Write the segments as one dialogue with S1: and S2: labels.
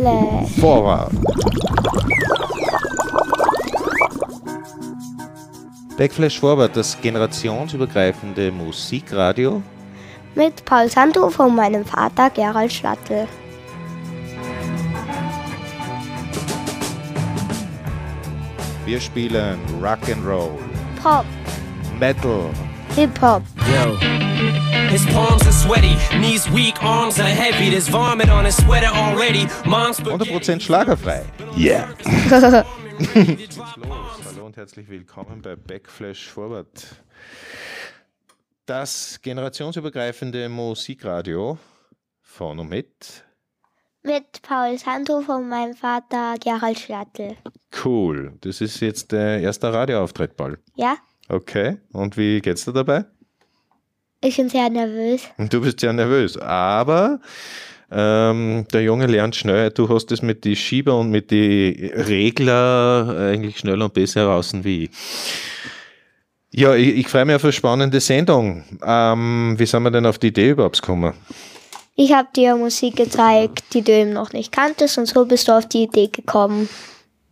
S1: Backflash.
S2: Vorwärts. Backflash Forward, das generationsübergreifende Musikradio.
S1: Mit Paul Santo von meinem Vater Gerald Schlattel.
S2: Wir spielen Rock'n'Roll,
S1: Pop,
S2: Metal,
S1: Hip-Hop,
S3: Yo. His palms are sweaty, knees weak, arms are heavy. There's vomit on his sweater already. Mom's
S2: 100% schlagerfrei. Yeah. Hallo und herzlich willkommen bei Backflash Forward. Das generationsübergreifende Musikradio von und mit.
S1: mit Paul Santo von meinem Vater Gerald Schlattel.
S2: Cool. Das ist jetzt der erste Radioauftritt bald.
S1: Ja,
S2: Okay. Und wie geht's dir dabei?
S1: Ich bin sehr nervös.
S2: Du bist ja nervös, aber ähm, der Junge lernt schnell. Du hast es mit die Schieber und mit die Regler eigentlich schneller und besser heraus wie ich. Ja, ich, ich freue mich auf eine spannende Sendung. Ähm, wie sind wir denn auf die Idee überhaupt gekommen?
S1: Ich habe dir Musik gezeigt, die du eben noch nicht kanntest und so bist du auf die Idee gekommen.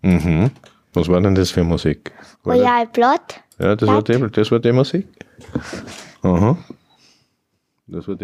S2: Mhm. Was war denn das für Musik? War das-
S1: Royal Blood,
S2: Ja, das war, die, das war die Musik. Aha. Das war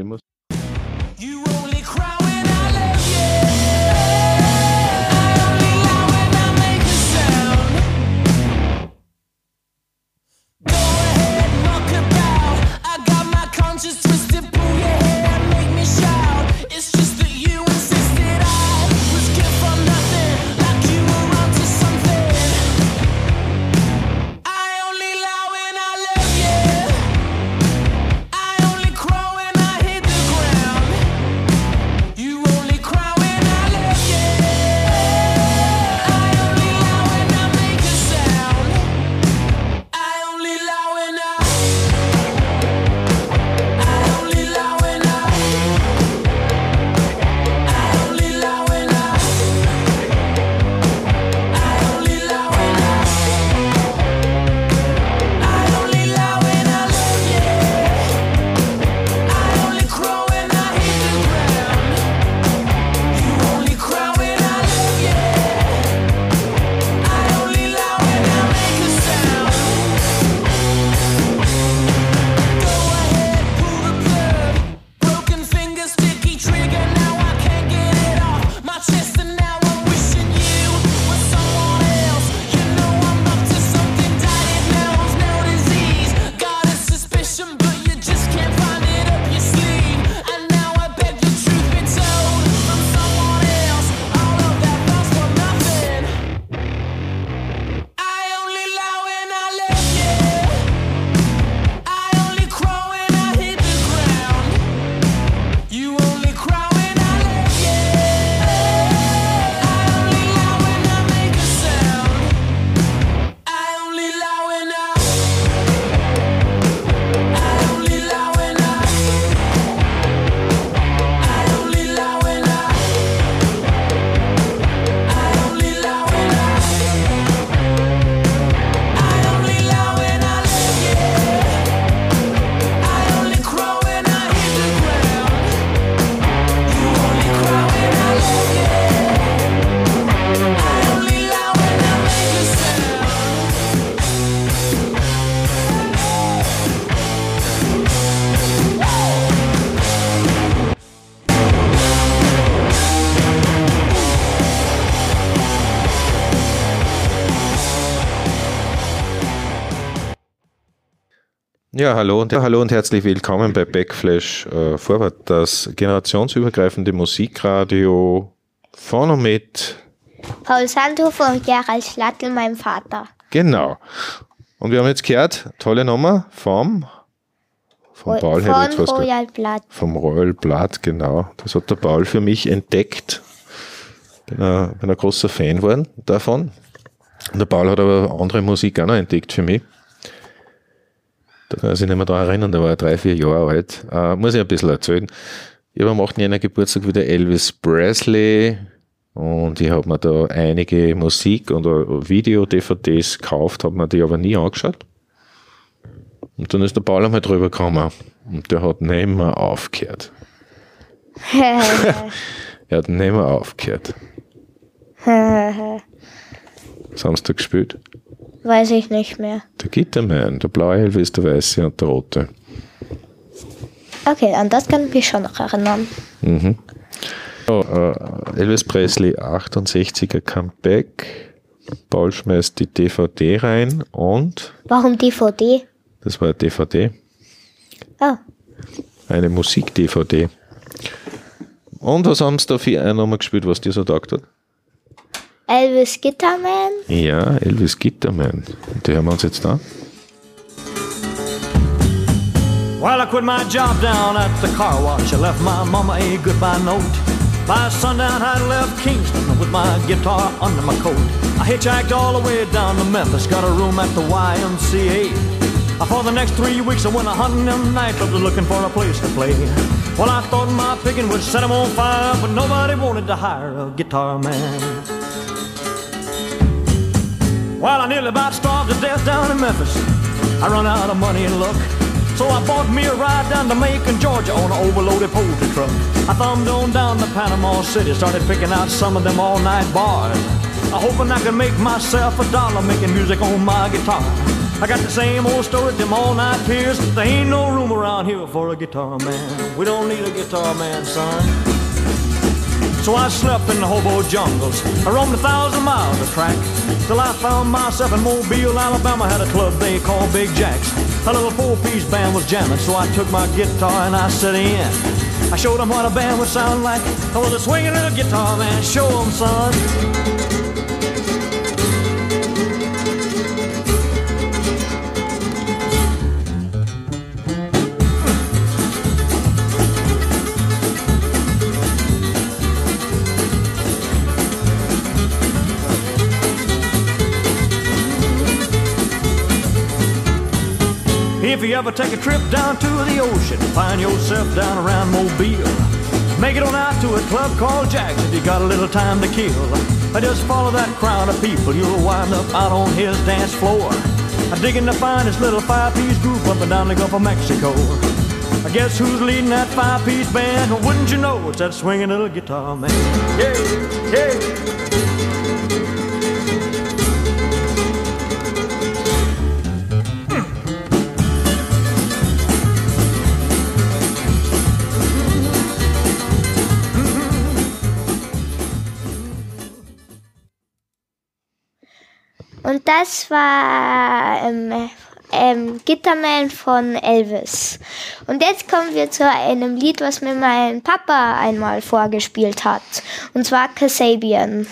S2: Ja, hallo und, hallo und herzlich willkommen bei Backflash äh, Forward, das generationsübergreifende Musikradio von und mit.
S1: Paul Santo von Gerald Schlattel, meinem Vater.
S2: Genau. Und wir haben jetzt gehört, tolle Nummer vom, vom Paul, hätte ich jetzt
S1: von
S2: fast gesagt.
S1: Royal Blood.
S2: Vom Royal Blood, genau. Das hat der Paul für mich entdeckt. Bin ein, bin ein großer Fan geworden davon. Und der Paul hat aber andere Musik auch noch entdeckt für mich. Da kann er sich nicht mehr daran erinnern, da war er drei, vier Jahre alt. Äh, muss ich ein bisschen erzählen. Ich habe am 8. Jänner Geburtstag wieder Elvis Presley und ich habe mir da einige Musik- und äh, Video-DVDs gekauft, habe mir die aber nie angeschaut. Und dann ist der Paul einmal drüber gekommen und der hat nicht mehr aufgehört. Er Er hat nicht mehr aufgehört. Was haben sie da gespielt?
S1: Weiß ich nicht mehr.
S2: Der Gitterman, der blaue Elvis, der weiße und der rote.
S1: Okay, an das kann ich mich schon noch erinnern.
S2: So, äh, Elvis Presley 68er Comeback. Paul schmeißt die DVD rein und
S1: Warum DVD?
S2: das war eine DVD,
S1: Oh,
S2: eine Musik-DVD. Und was haben sie da für eine nochmal gespielt, was dir so taugt hat?
S1: Elvis Gitterman.
S2: Ja, Elvis Gitterman. Und die hören wir uns jetzt an.
S3: Well, I quit my job down at the car wash. I left my mama a goodbye note. By sundown, I left Kingston with my guitar under my coat. I hitchhiked all the way down to Memphis, got a room at the YMCA. Uh, For the next three weeks, I went a hunting them nightclubs looking for a place to play. Well, I thought my picking would set 'em on fire, but nobody wanted to hire a guitar man. Well, I nearly about starved to death down in Memphis. I run out of money and luck. So I bought me a ride down to Macon, Georgia on an overloaded poultry truck. I thumbed on down to Panama City, started picking out some of them all night bars. I hoping I could make myself a dollar making music on my guitar. I got the same old story, them all night peers. There ain't no room around here for a guitar man. We don't need a guitar man, son. So I slept in the hobo jungles. I roamed a thousand miles of track. Till I found myself in Mobile, Alabama. Had a club they called Big Jacks. A little four-piece band was jamming, so I took my guitar and I set in. I showed them what a band would sound like. I was a swinging little guitar man. Show 'em, son. You ever take a trip down to the ocean, find yourself down around Mobile. Make it on out to a club called Jack's if you got a little time to kill. Just follow that crowd of people, you'll wind up out on his dance floor. I digging to find this little five-piece group up and down the Gulf of Mexico. I guess who's leading that five-piece band? Wouldn't you know it's that swinging little guitar man? Yeah, yeah.
S1: Und das war ähm, ähm, Gitterman von Elvis. Und jetzt kommen wir zu einem Lied, was mir mein Papa einmal vorgespielt hat. Und zwar Kasabian.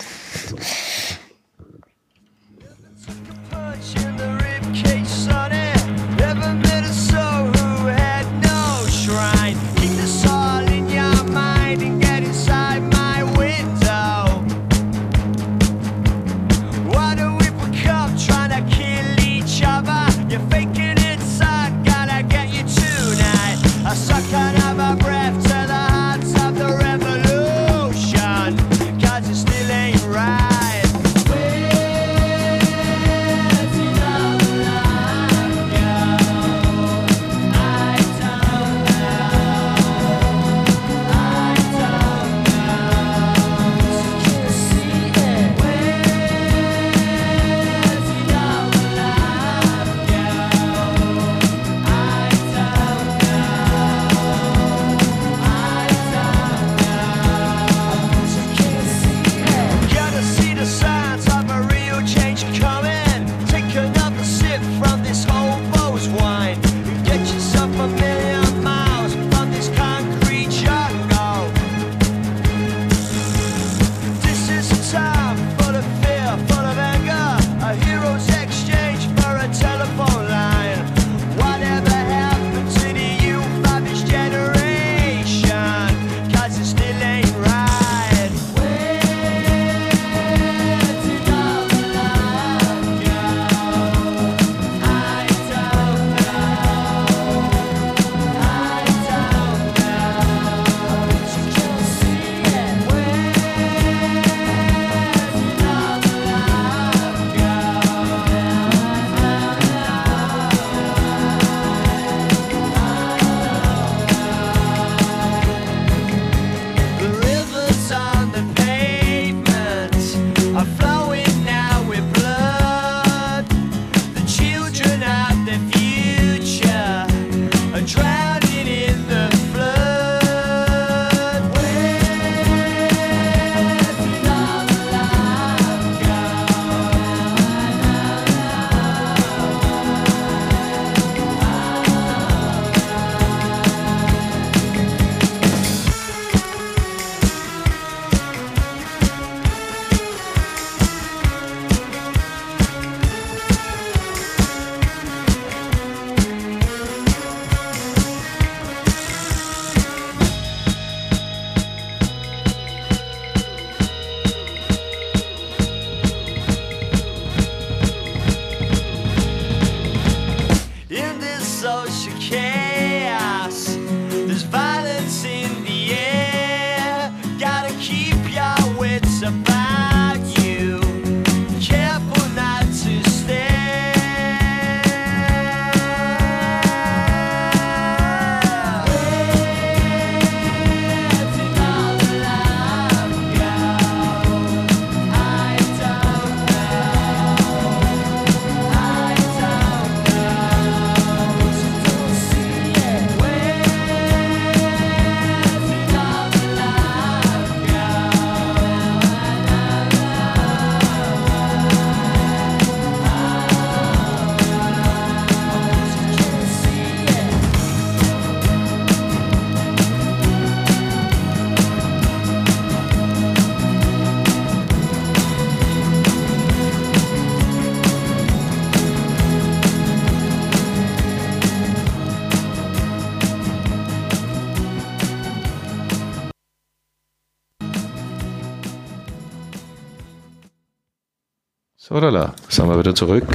S2: So, la, sind wir wieder zurück.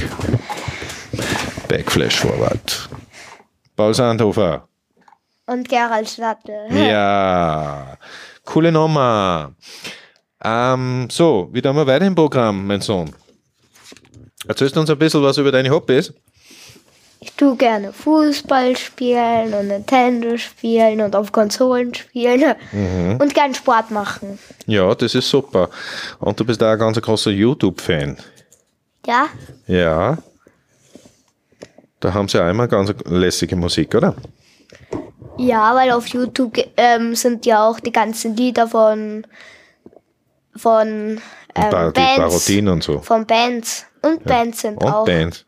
S2: Backflash Forward. Paul Sandhofer.
S1: Und Gerald Stadtel.
S2: Ja, coole Nummer. Ähm, so, wie tun wir weiter im Programm, mein Sohn? Erzählst du uns ein bisschen was über deine Hobbys?
S1: Ich tue gerne Fußball spielen und Nintendo spielen und auf Konsolen spielen und gern Sport machen.
S2: Ja, das ist super. Und du bist auch ein ganz großer YouTube-Fan.
S1: Ja?
S2: Ja. Da haben sie immer ganz lässige Musik, oder?
S1: Ja, weil auf YouTube ähm, sind ja auch die ganzen Lieder von von ähm,
S2: die
S1: Bands,
S2: Parodien und so.
S1: von Bands und Bands sind
S2: Und
S1: auch.
S2: Bands.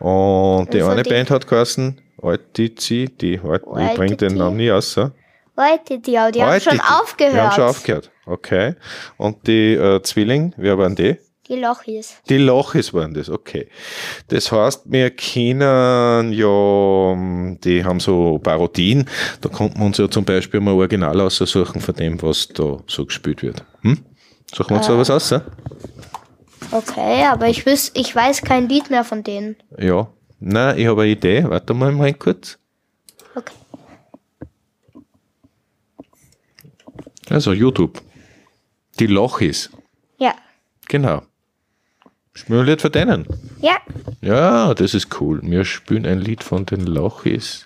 S2: Und die
S1: Also
S2: eine Band hat geheißen Altici, die, halt, ich bringe den. Namen nie aus. so.
S1: Leute, die, die haben schon aufgehört.
S2: Die haben schon aufgehört. Okay. Und die äh, Zwilling, wer waren die?
S1: Die Lochis.
S2: Die Lochis waren das, okay. Das heißt, wir kennen ja, ähm, die haben so Parodien, da konnten wir uns ja zum Beispiel mal Original aussuchen von dem, was da so gespielt wird. Hm? Suchen wir uns da was aus? ja?
S1: Okay, aber ich, wüs ich weiß kein Lied mehr von denen.
S2: Ja. Nein, ich habe eine Idee. Warte mal mal kurz.
S1: Okay.
S2: Also YouTube. Die Lochis.
S1: Ja.
S2: Genau. Spielen wir ein Lied von denen.
S1: Ja.
S2: Ja, das ist cool. Wir spielen ein Lied von den Lochis.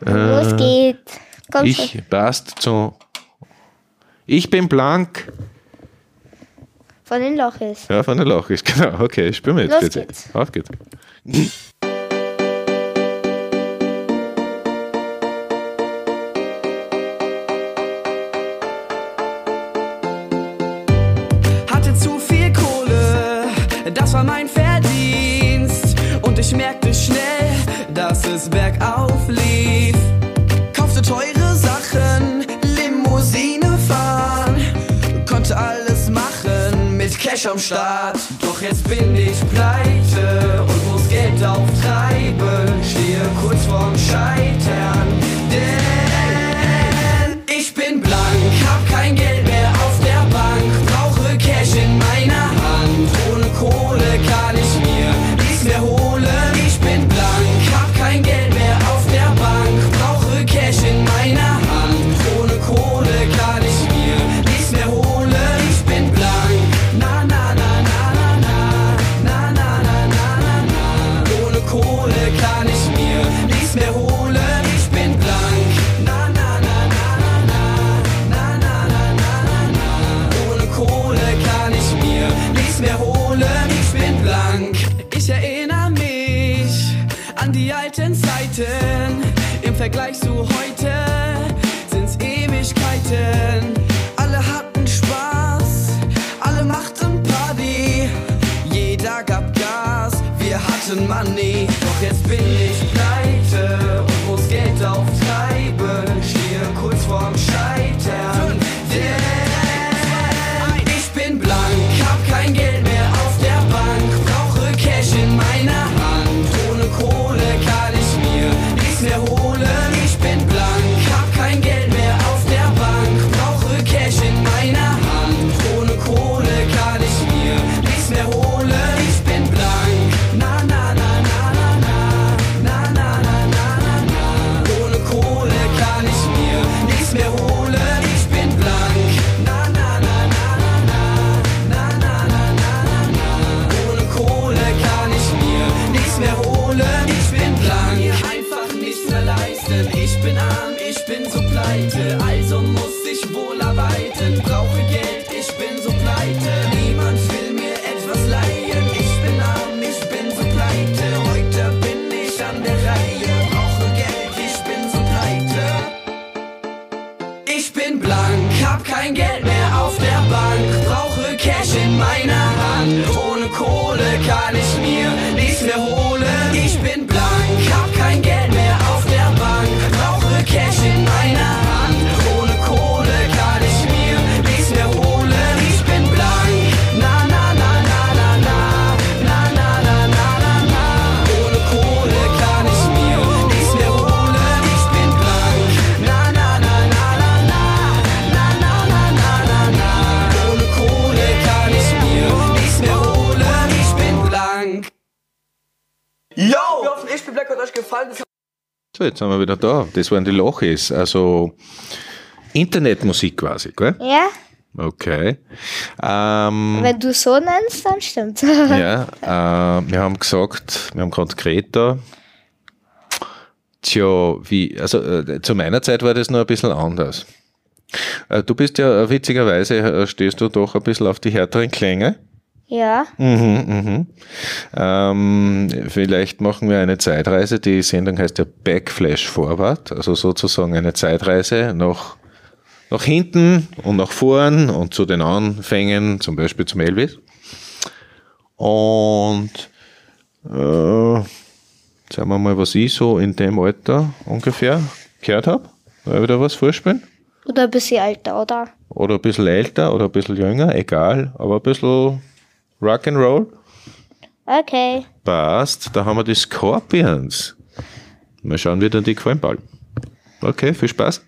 S1: Los geht's. Komm schon.
S2: Äh, Ich passt zu. Ich bin blank.
S1: Von den Lochis.
S2: Ja, von den Lochis, genau. Okay, spielen wir jetzt
S1: Los
S2: bitte.
S1: geht's.
S2: Auf geht's.
S4: Ich merkte schnell, dass es bergauf lief. Kaufte teure Sachen, Limousine fahren, konnte alles machen mit Cash am Start. Doch jetzt bin ich pleite und muss Geld auftreiben, stehe kurz vorm Scheitern. Denn ich bin blank, hab kein Geld Vergleich zu heute.
S2: So, jetzt sind wir wieder da. Das waren die Lochis, also Internetmusik quasi, gell?
S1: Ja,
S2: Okay. Ähm,
S1: wenn du so nennst, dann stimmt.
S2: ja, äh, wir haben gesagt, wir haben gerade Greta. Tja, wie, also äh, zu meiner Zeit war das noch ein bisschen anders. Äh, du bist ja äh, witzigerweise, äh, stehst du doch ein bisschen auf die härteren Klänge.
S1: Ja,
S2: Mhm, mhm. Ähm, vielleicht machen wir eine Zeitreise. Die Sendung heißt ja Backflash Forward, also sozusagen eine Zeitreise nach, nach hinten und nach vorn und zu den Anfängen, zum Beispiel zum Elvis. Und äh, sagen wir mal, was ich so in dem Alter ungefähr gehört habe. Soll ich wieder was vorspielen?
S1: oder ein bisschen älter, oder?
S2: Oder ein bisschen älter oder ein bisschen jünger, egal, aber ein bisschen Rock'n'Roll.
S1: Okay.
S2: Passt, da haben wir die Scorpions. Mal schauen, wie dir die gefallen, Paul. Okay, viel Spaß.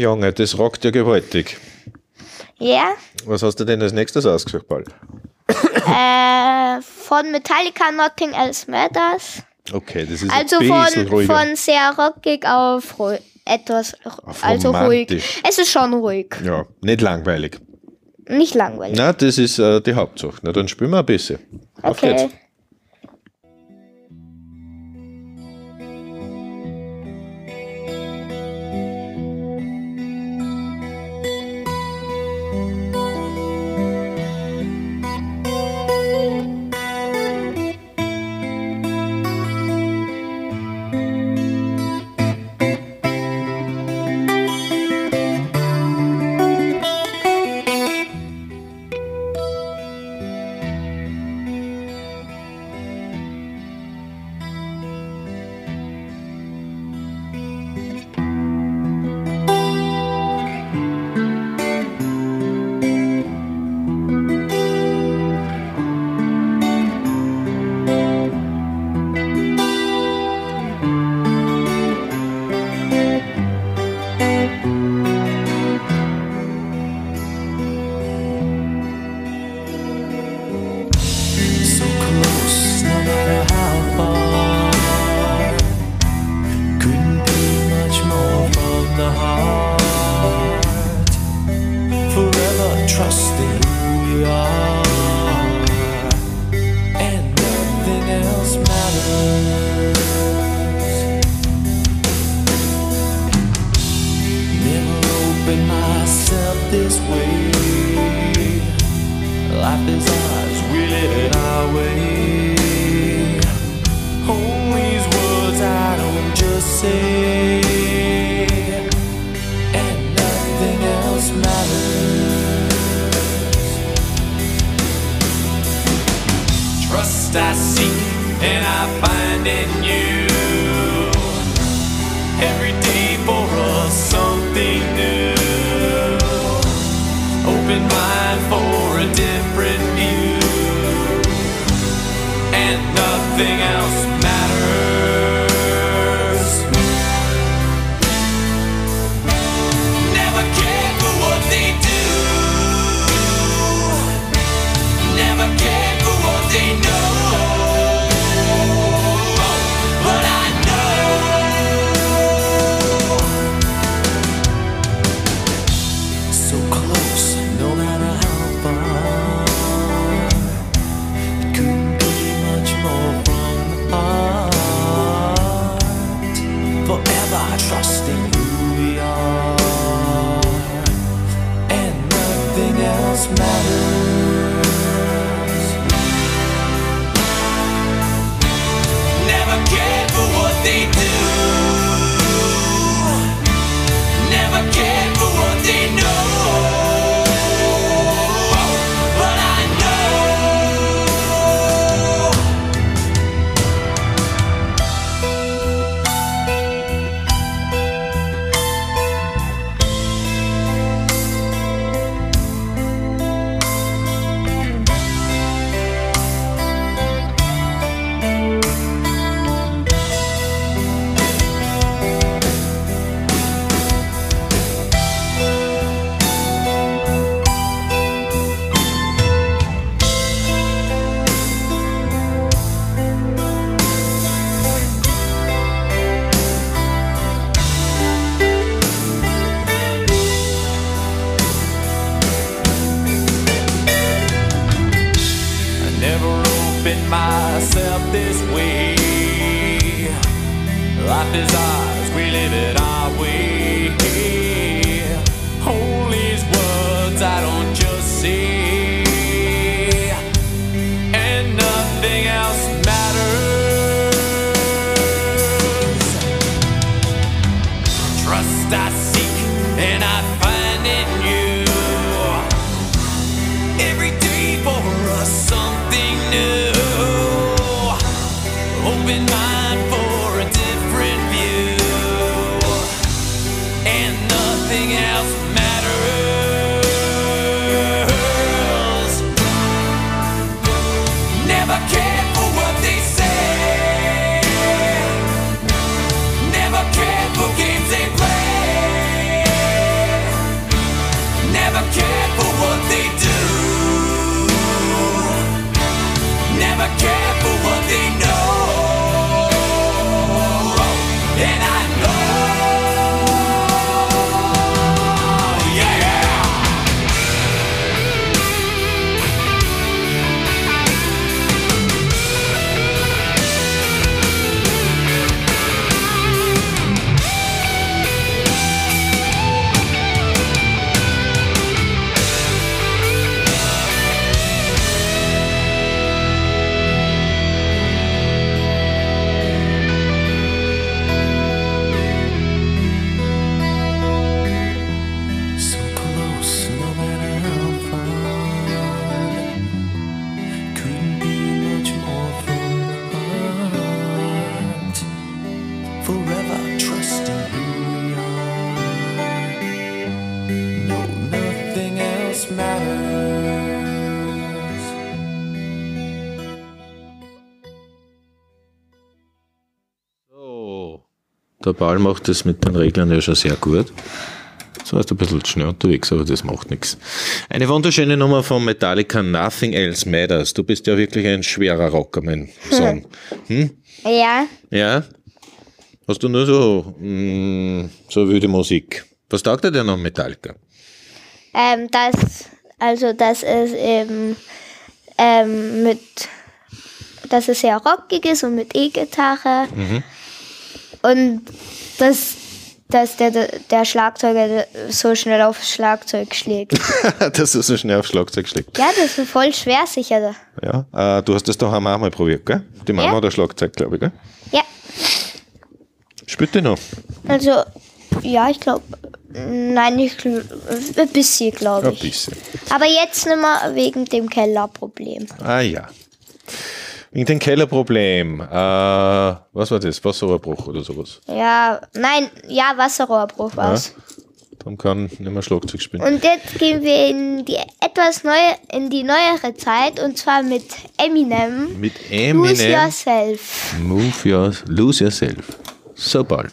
S2: Junge, das rockt ja gewaltig.
S1: Ja,
S2: Was hast du denn als nächstes ausgesucht, Paul?
S1: äh, von Metallica Nothing Else Matters.
S2: Okay, das ist
S1: Also
S2: ein bisschen
S1: von,
S2: ruhiger.
S1: von sehr rockig auf etwas,
S2: Auf
S1: also ruhig. Es ist schon ruhig,
S2: ja, nicht langweilig.
S1: nicht langweilig.
S2: Na, das ist äh, die Hauptsache. Na, dann spielen wir ein bisschen. Auf
S1: okay.
S2: geht's. Ball macht das mit den Reglern ja schon sehr gut. So ist ein bisschen schnell unterwegs, aber das macht nichts. Eine wunderschöne Nummer von Metallica, Nothing Else Matters. Du bist ja wirklich ein schwerer Rocker, mein hm. Sohn. Hm?
S1: Ja.
S2: Ja? Hast du nur so, mh, so wilde Musik? Was taugt dir denn noch Metallica?
S1: Ähm, das, also das ist eben ähm, mit, dass es sehr rockig ist und mit E-Gitarre. Mhm. Und dass, dass der, der Schlagzeuger so schnell aufs Schlagzeug schlägt.
S2: Dass du so schnell aufs Schlagzeug schlägt.
S1: ja, das ist voll schwer sicher.
S2: Ja, äh, du hast das daheim auch mal probiert, gell? Die Mama
S1: Ja.
S2: hat ein Schlagzeug, glaube ich, gell?
S1: Ja,
S2: Spielt die noch?
S1: also, ja, ich glaube, nein, ich, gl- ein bisschen, glaube
S2: Ein
S1: ich.
S2: bisschen.
S1: Aber jetzt nicht mehr wegen dem Kellerproblem.
S2: Ah ja. Wegen dem Kellerproblem. Äh, was war das? Wasserrohrbruch oder sowas.
S1: Ja, nein, ja, Wasserrohrbruch war's.
S2: Dann kann nicht mehr Schlagzeug spielen.
S1: Und jetzt gehen wir in die etwas neue, in die neuere Zeit und zwar mit Eminem.
S2: Mit
S1: Lose
S2: Eminem.
S1: Yourself.
S2: Move your, lose yourself. So bald.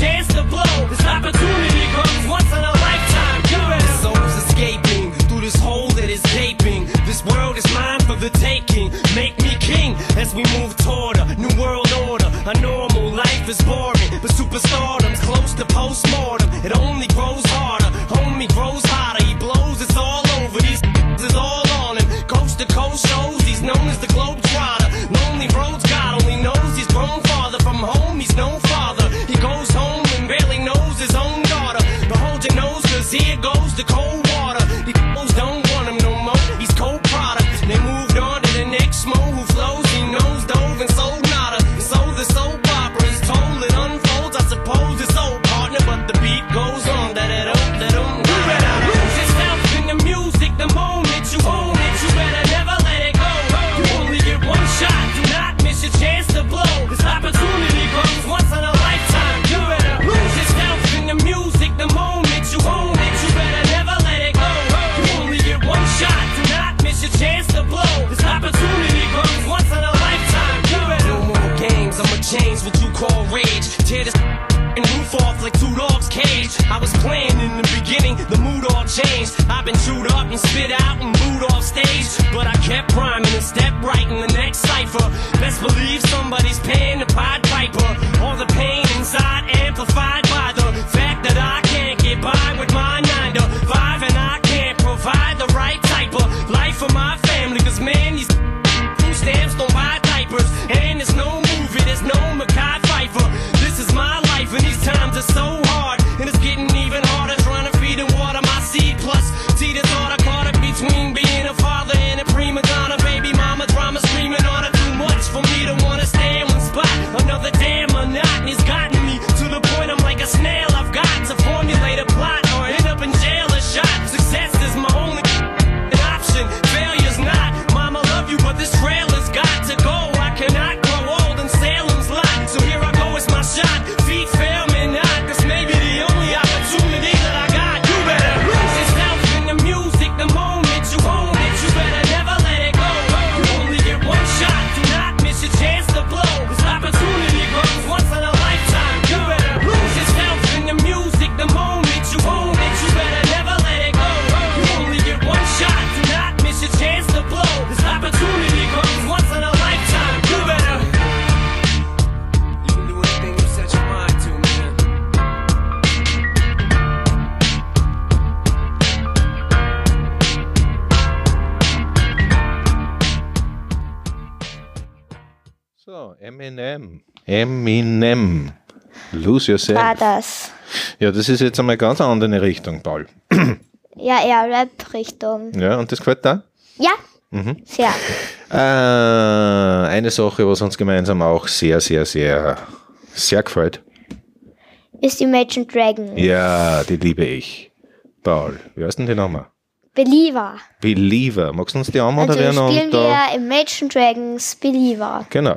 S5: chance to blow. This opportunity comes once in a lifetime. You better soul's escaping through this hole that is gaping. This world is mine for the taking. Make me king as we move toward a new world order. A normal life is boring, but superstardom's close to postmortem. Changed. I've been chewed up and spit out and booed off stage. But I kept rhyming and stepped right in the next cipher. Best believe somebody's paying the Pied Piper. All the pain inside amplified
S2: Eminem. Lose yourself.
S1: War das.
S2: Ja, das ist jetzt einmal ganz eine andere Richtung, Paul.
S1: Ja, eher Rap-Richtung.
S2: Ja, und das gefällt da?
S1: Ja,
S2: Mhm.
S1: sehr.
S2: Äh, eine Sache, was uns gemeinsam auch sehr, sehr, sehr, sehr gefällt.
S1: Ist Imagine Dragon.
S2: Ja, die liebe ich. Paul, wie heißt denn die nochmal?
S1: Believer.
S2: Believer. Magst du uns die
S1: Also
S2: anmoderieren?
S1: spielen
S2: und
S1: wir Imagine Dragons Believer.
S2: Genau.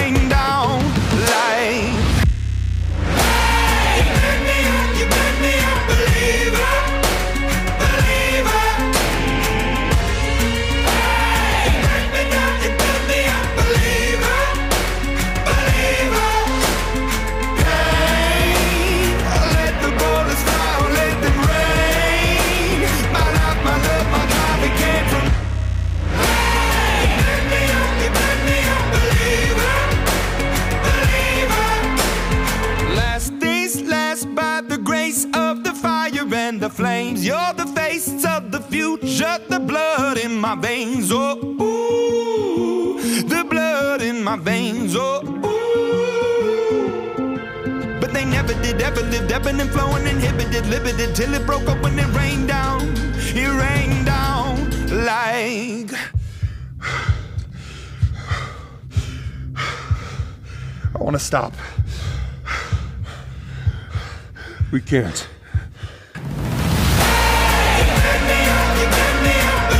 S6: the blood in my veins. Oh, ooh, the blood in my veins. Oh, ooh. But they never did, ever lived, ebbing and flowing, inhibited, limited, till it broke up when it rained down. It rained down like.
S7: I want to stop. We can't.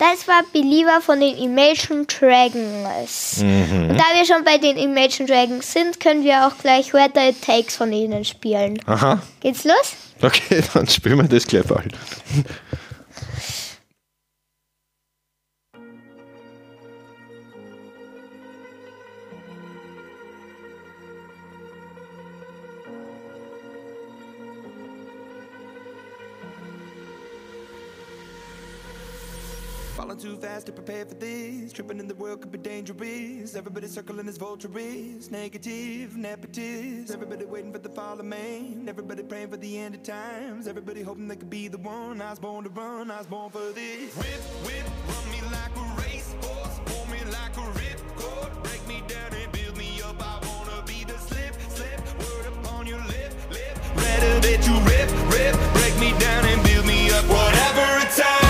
S1: Das war Believer von den Imagine Dragons. Und da wir schon bei den Imagine Dragons sind, können wir auch gleich Whether It Takes von ihnen spielen.
S2: Aha.
S1: Geht's los?
S2: Okay, dann spielen wir das gleich bald.
S6: Falling to prepare for this. Tripping in the world could be dangerous. Everybody circling as vultures. Negative, nepotist. Everybody waiting for the fall of man. Everybody praying for the end of times. Everybody hoping they could be the one. I was born to run. I was born for this. Whip, whip, run me like a racehorse. Pull me like a ripcord. Break me down and build me up. I wanna be the slip, slip. Word upon your lip, lip. Rather that you rip, rip. Break me down and build me up. Whatever it takes.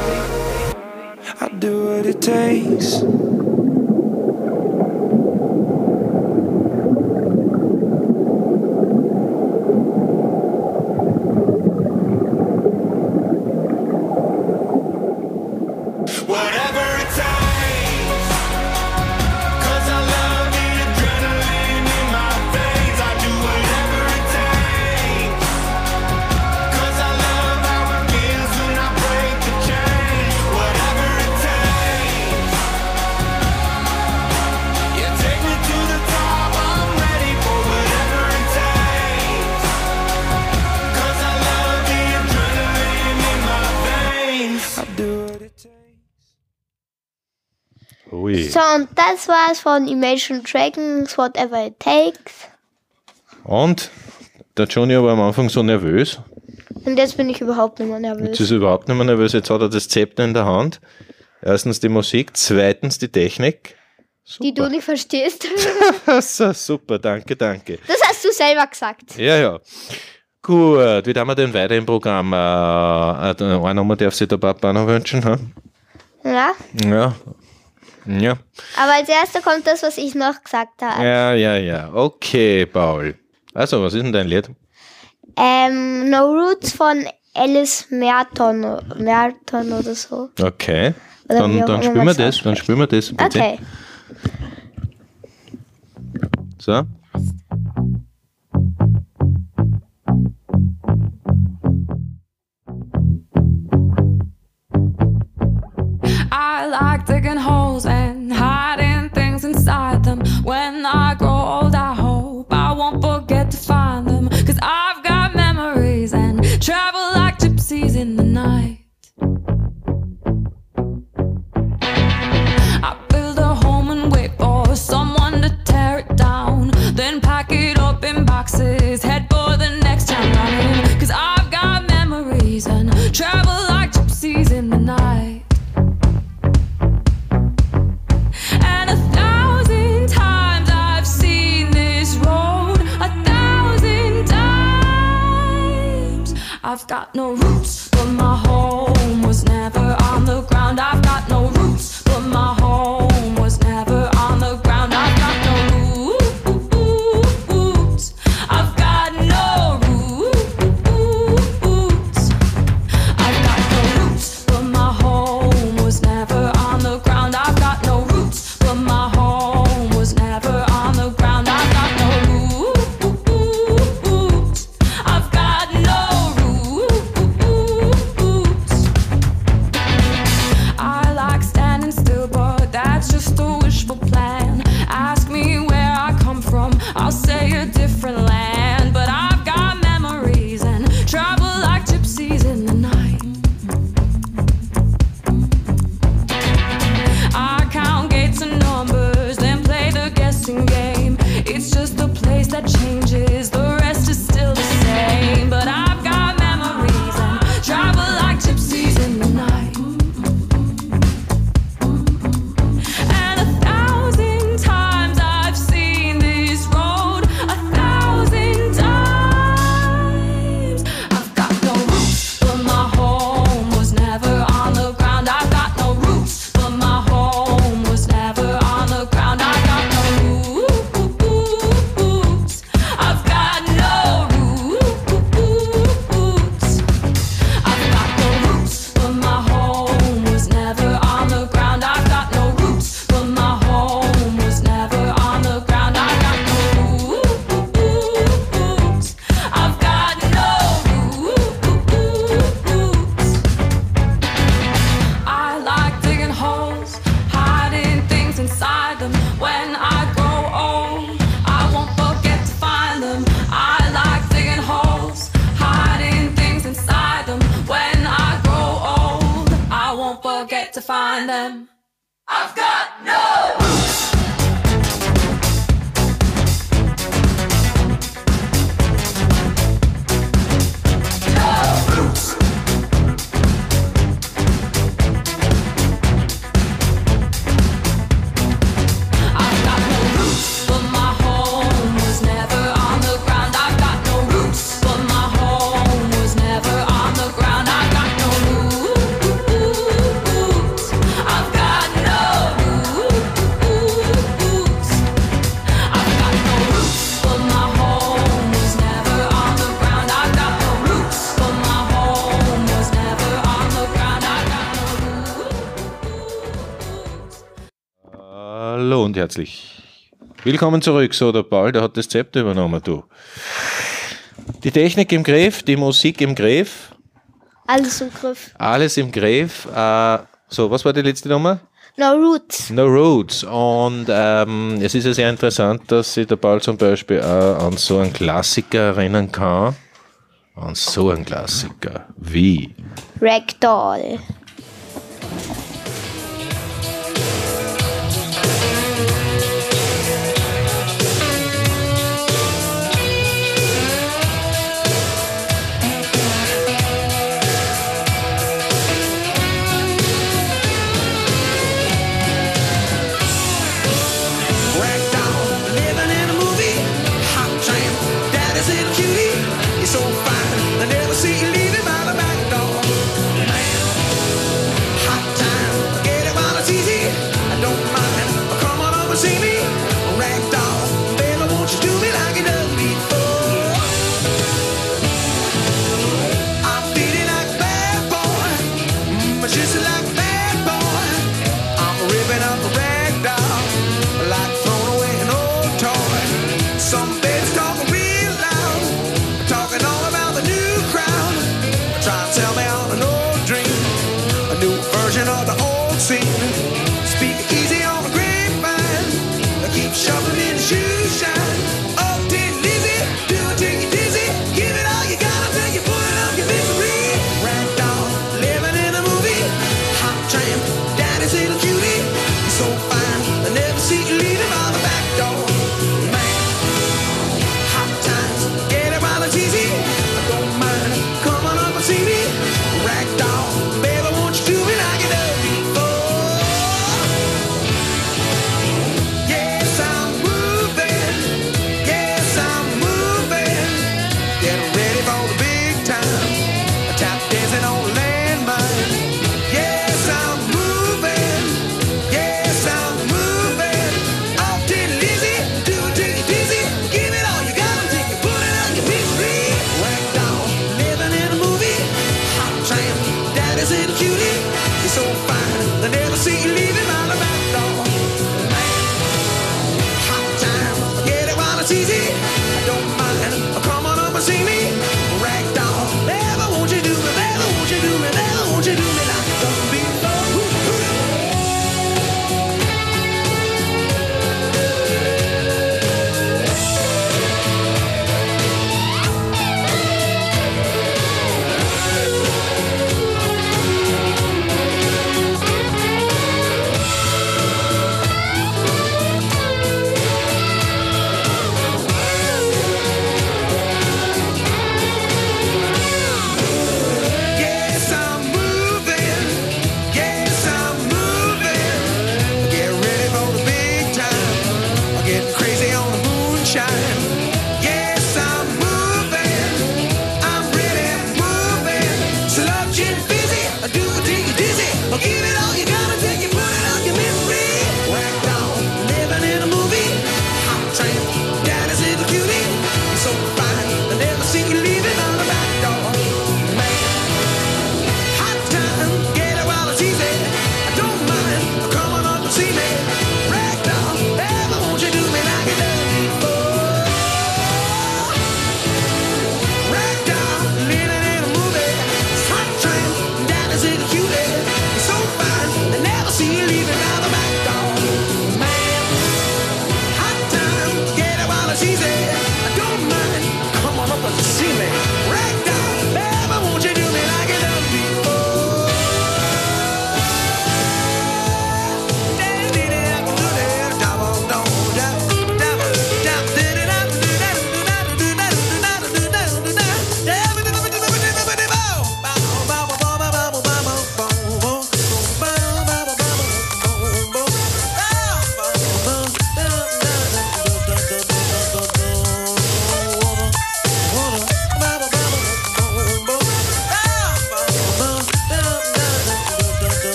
S6: Takes.
S1: So, und das war's von Imagine Dragons, Whatever It Takes.
S2: Und der Johnny war am Anfang so nervös.
S1: Und jetzt bin ich überhaupt nicht mehr
S2: Jetzt
S1: nervös.
S2: ist er überhaupt nicht mehr nervös. Jetzt hat er das Zepter in der Hand. Erstens die Musik, zweitens die Technik.
S1: Die du nicht verstehst.
S2: so, super, danke, danke.
S1: Das hast du selber gesagt.
S2: Ja, ja. Gut, wie tun wir denn weiter im Programm? Äh, äh, eine Nummer darf sich der Papa noch wünschen. Ha?
S1: Ja.
S2: Ja. Ja.
S1: Aber als erster kommt das, was ich noch gesagt habe.
S2: ja, ja, ja. Okay, Paul. Also, was ist denn dein Lied?
S1: Ähm, no Roots von Alice Merton, Merton oder so.
S2: Okay.
S1: Oder
S2: Dann, dann spielen wir das. Dann spielen wir das, bitte.
S1: Okay.
S2: So.
S8: I like digging holes and hiding things inside them. When I grow old, I hope I won't forget to find them. Cause I've got memories and travel like gypsies in the night. I build a home and wait for someone to tear it down. Then pack it up in boxes, head for the next town running. Cause I've got memories and travel like gypsies in the night. stop, no
S2: herzlich willkommen zurück. So, der Paul, der hat das Zepter übernommen, du. Die Technik im Griff, die Musik im Griff.
S9: Alles im Griff.
S2: Alles im Griff. Äh, so, was war die letzte Nummer?
S9: No Roots.
S2: No Roots. Und ähm, es ist ja sehr interessant, dass sich der Ball zum Beispiel auch an so einen Klassiker erinnern kann. An so einen Klassiker wie
S9: Ragdoll.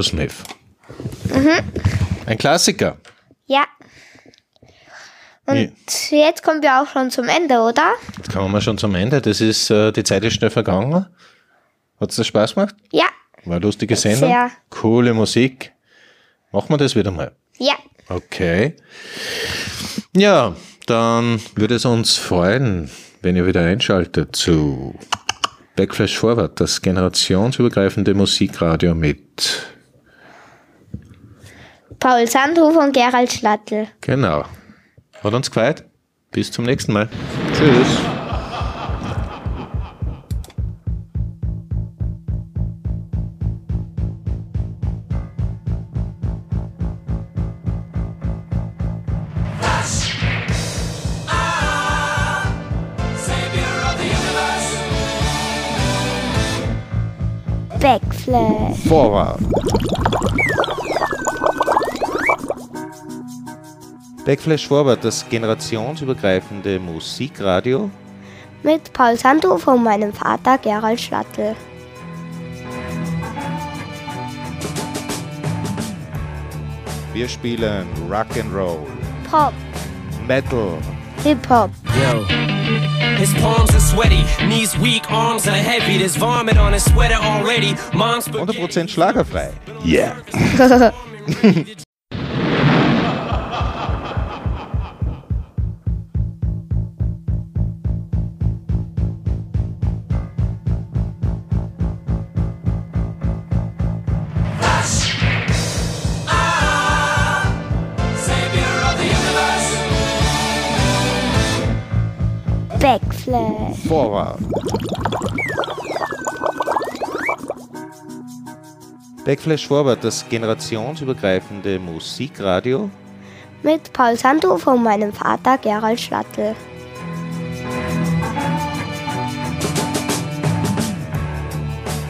S2: Aerosmith. Ein Klassiker.
S1: Ja. Und
S2: Ja.
S1: jetzt kommen wir auch schon zum Ende, oder?
S2: Jetzt kommen wir schon zum Ende. Das ist, äh, die Zeit ist schnell vergangen. Hat es dir Spaß gemacht?
S1: Ja.
S2: War eine lustige Sendung?
S1: Sehr.
S2: Coole Musik. Machen wir das wieder mal.
S1: Ja.
S2: Okay. Ja, dann würde es uns freuen, wenn ihr wieder einschaltet zu Backflash Forward, das generationsübergreifende Musikradio mit.
S1: Paul Sandhofer und Gerald Schlattel.
S2: Genau. Hat uns gefreut. Bis zum nächsten Mal. Tschüss.
S1: Backflash.
S2: Forward. Backflash Forward, das generationsübergreifende Musikradio.
S1: Mit Paul Sandhofer und meinem Vater Gerald Schlattel.
S2: Wir spielen Rock'n'Roll,
S1: Pop.
S2: Metal,
S1: Hip-Hop.
S5: Yo. His palms are sweaty, knees weak, arms are heavy. There's vomit on his sweater already. Mom's
S2: 100% schlagerfrei.
S6: Yeah.
S1: Backflash.
S2: Forward. Backflash Forward, das generationsübergreifende Musikradio.
S1: Mit Paul Sandhofer und meinem Vater Gerald Schlattel.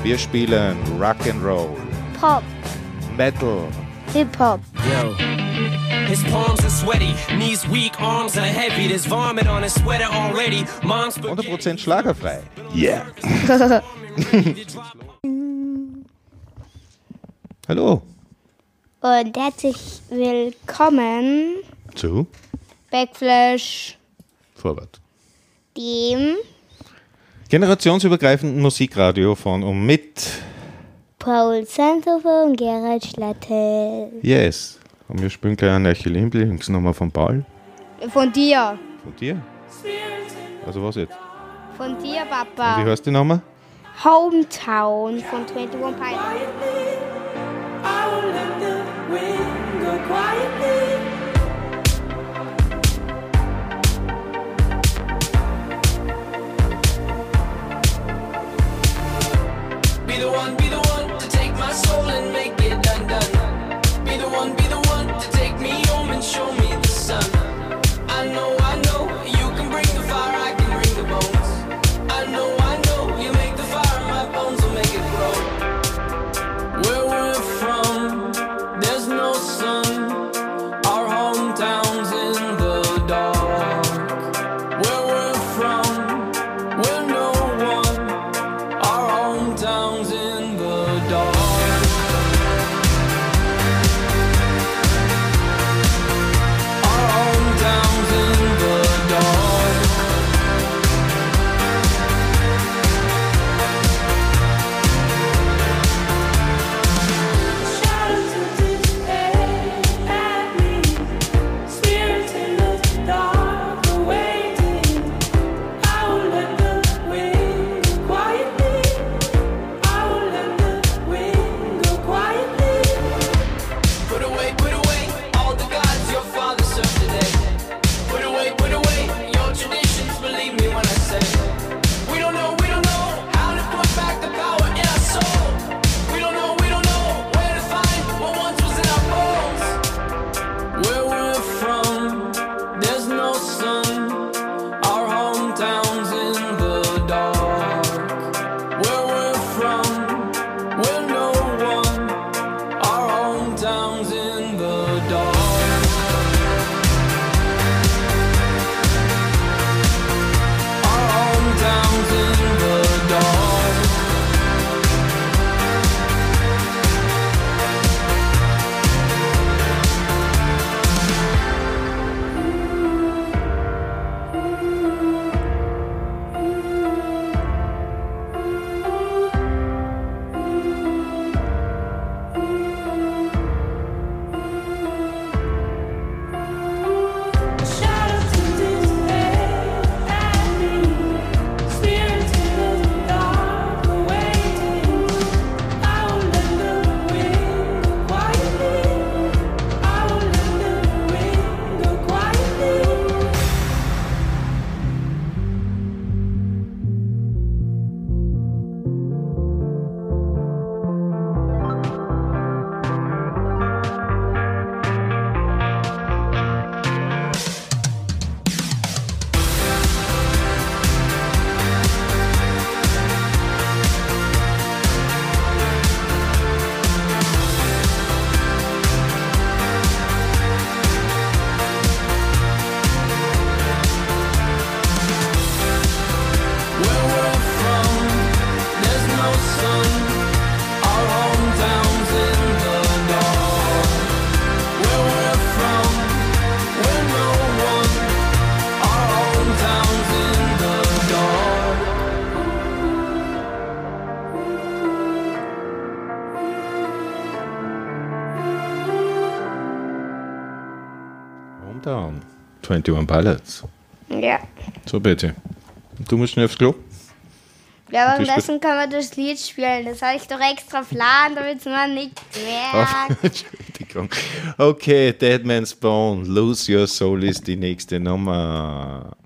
S2: Wir spielen Rock'n'Roll,
S1: Pop.
S2: Metal,
S1: Hip-Hop.
S5: Yo. His palms are sweaty, knees weak, arms are heavy. There's vomit on his sweater already. Mom's
S2: 100% schlagerfrei.
S6: Yeah.
S2: Hallo.
S1: Und herzlich willkommen
S2: Zu
S1: Backflash,
S2: Forward.
S1: dem
S2: Generationsübergreifenden Musikradio von und mit
S1: Paul Sandhofer und Gerald Schlattel.
S2: Yes. Und wir spielen gleich eine neue Lieblingsnummer von Paul.
S1: Von dir.
S2: Von dir? Also was jetzt?
S1: Von dir,
S2: Wie
S1: Papa.
S2: heißt die Nummer?
S1: Hometown von 21 Pilots.
S4: Be the one, be the one
S8: 21 Pilots.
S1: Ja.
S8: So, bitte. Du musst schnell aufs Klo?
S1: Ja,
S8: Du
S1: währenddessen kann man das Lied spielen. Das habe ich doch extra plan, damit man nicht merkt.
S8: Entschuldigung. Okay, Dead Man's Bone, Lose Your Soul ist die nächste Nummer.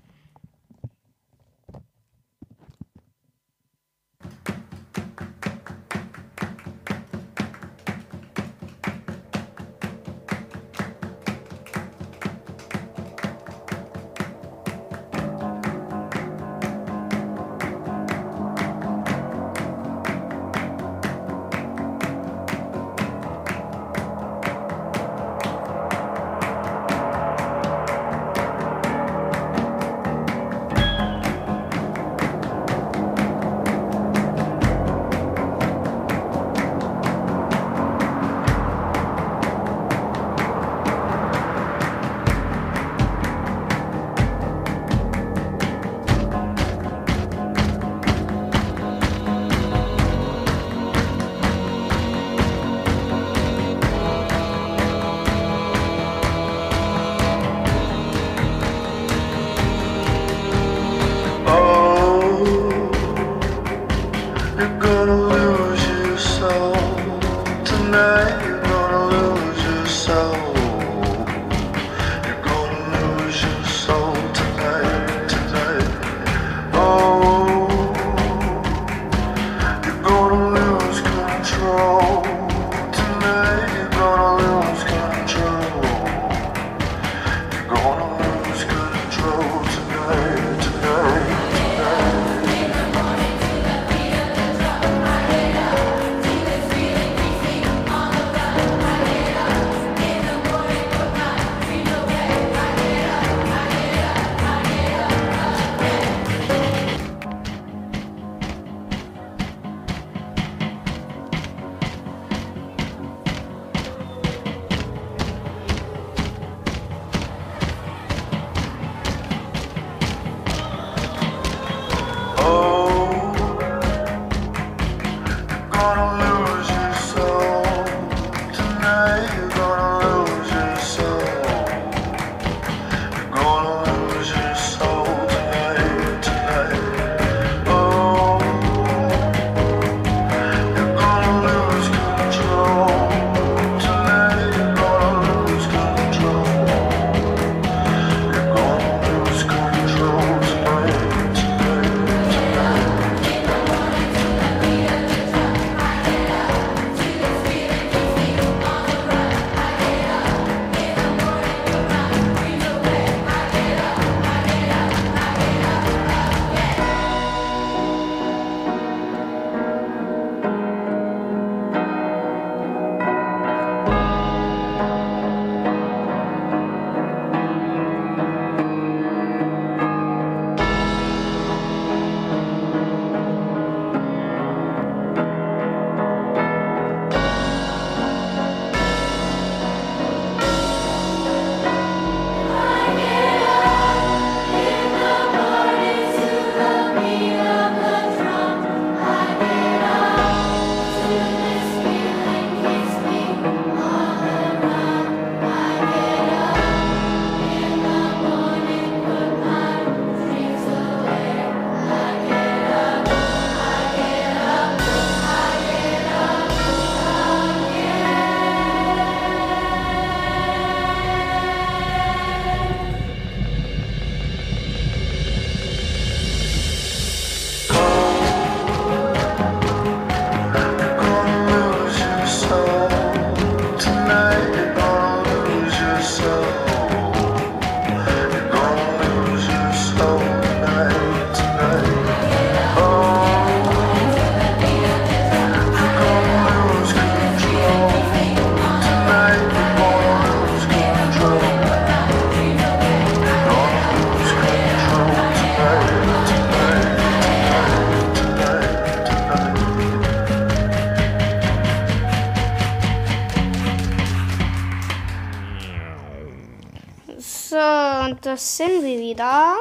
S1: Das sind wir wieder.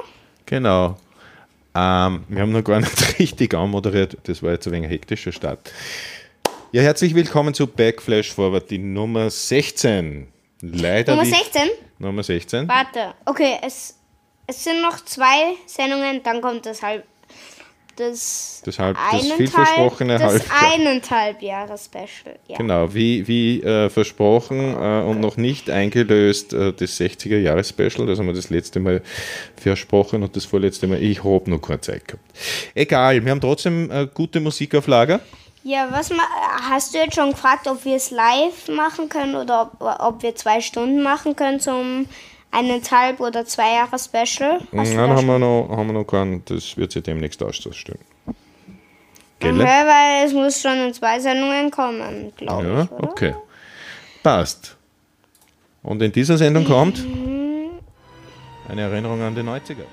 S8: Genau. Ähm, wir haben noch gar nicht richtig anmoderiert. Das war jetzt ein wenig ein hektischer Start. Ja, herzlich willkommen zu Backflash Forward, die Nummer 16.
S2: leider
S1: Nummer
S2: nicht.
S1: 16?
S2: Nummer 16.
S1: Warte, okay, es, es sind noch zwei Sendungen, dann kommt das halb. Das,
S2: Das halb- das vielversprochene
S1: Das
S2: Halbjahr.
S1: eineinhalb Jahre Special. Ja.
S2: Genau, wie, wie äh, versprochen äh, und noch nicht eingelöst, äh, das 60er-Jahres-Special, das haben wir das letzte Mal versprochen und das vorletzte Mal, ich habe noch keine Zeit gehabt. Egal, wir haben trotzdem äh, gute Musik auf Lager.
S1: Ja, was ma hast du jetzt schon gefragt, ob wir es live machen können oder ob, ob wir zwei Stunden machen können zum eineinhalb oder zwei Jahre Special? Hast
S2: Nein, haben wir, noch, haben wir noch keinen, das wird sich demnächst ausstellen. Gell?
S1: Okay, weil es muss schon in zwei Sendungen kommen, glaube
S2: Ja,
S1: ich, oder?
S2: okay. Passt. Und in dieser Sendung kommt eine Erinnerung an die 90er.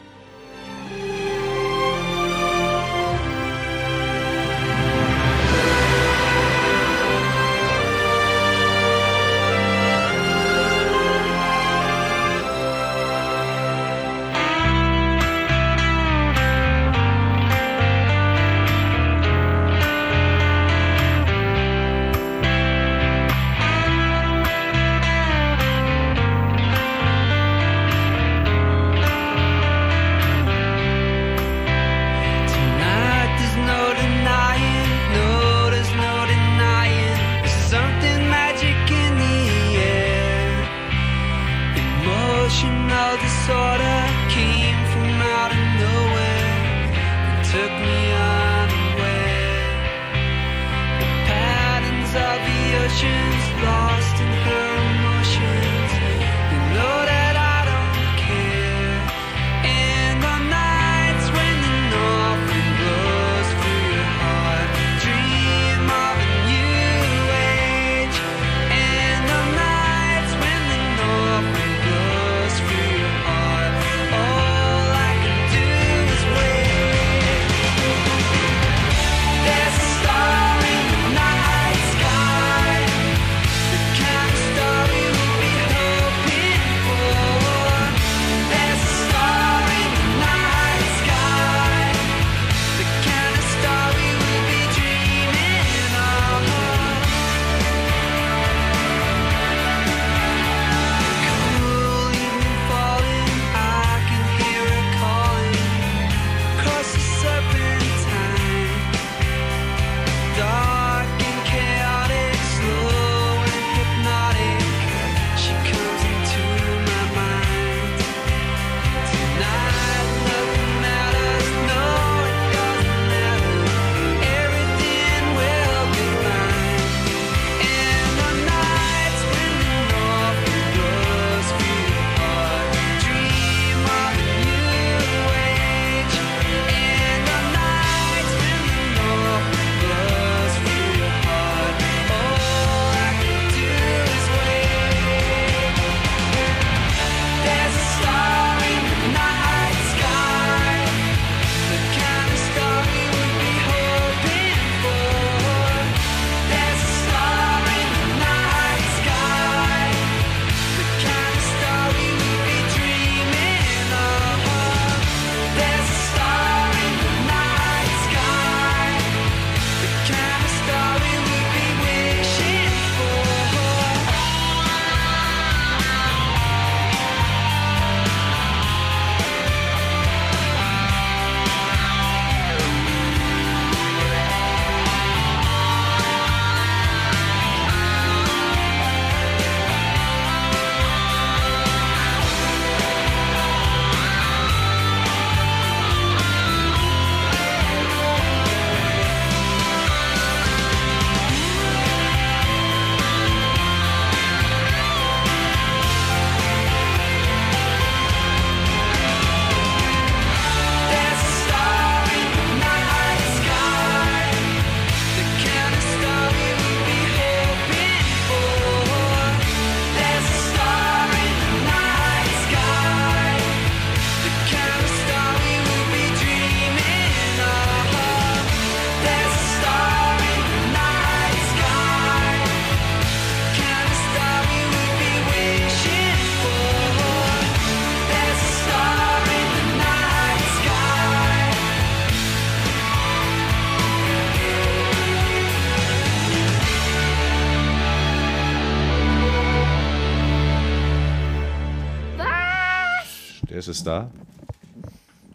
S8: Es da.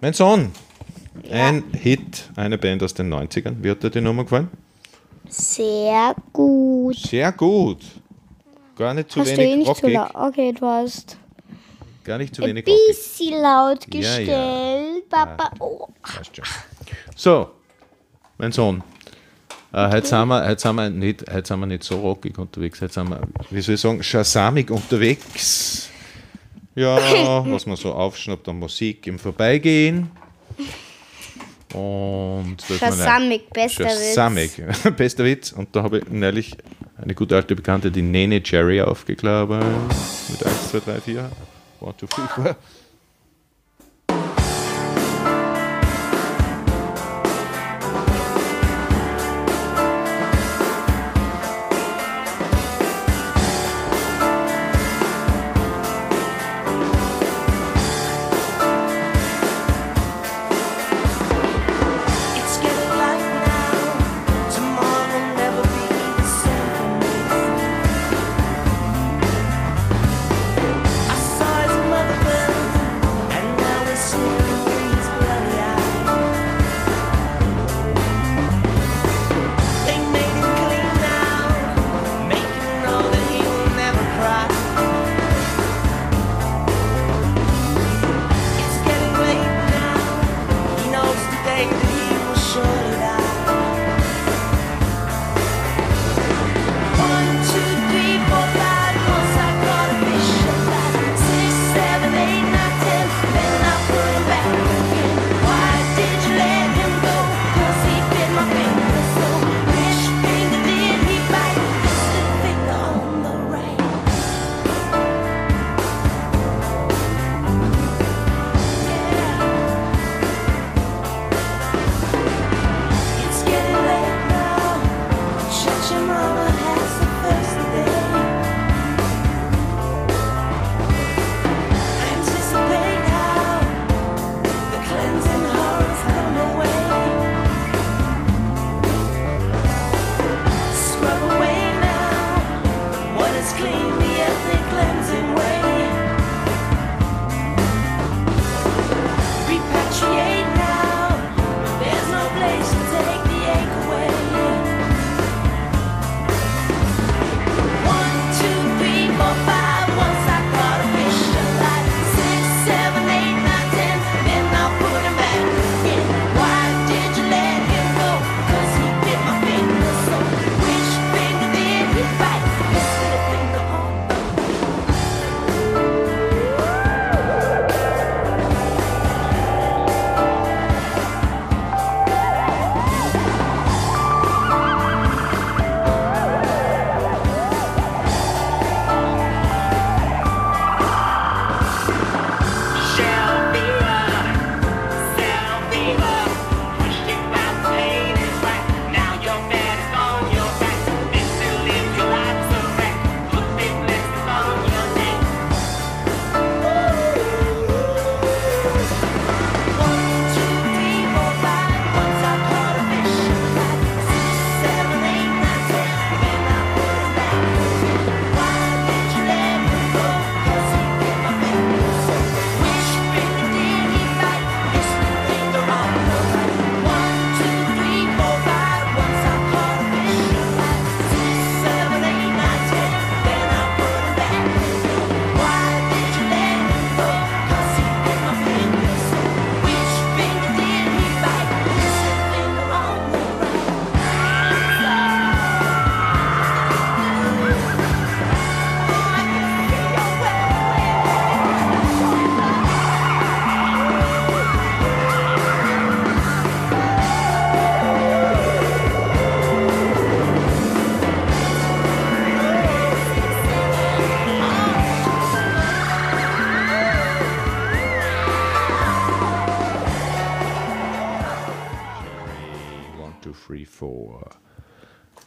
S8: Mein Sohn, ein Hit, eine Band aus den 90ern. Wie hat dir die Nummer gefallen?
S1: Sehr gut.
S8: Sehr gut. Gar nicht zu
S1: Hast du eh
S8: wenig
S1: nicht zu
S8: rockig.
S1: Okay, du hast
S8: Gar nicht zu
S1: ein
S8: wenig rockig.
S1: bisschen laut
S8: Ja, ja.
S1: gestellt, Papa. Oh.
S8: So, mein Sohn. Äh, heute, sind wir, heute, sind wir nicht, heute sind wir nicht so rockig unterwegs. Heute sind wir, wie soll ich sagen, shasamig unterwegs. Ja, was man so aufschnappt an Musik im Vorbeigehen. Und
S1: Shasamig, bester Witz.
S8: Shasamig, bester Witz. Und da habe ich neulich eine gute alte Bekannte, die Nene Cherry, aufgeklappert. Mit 1, 2, 3, 4. 1, 2, 3, 4.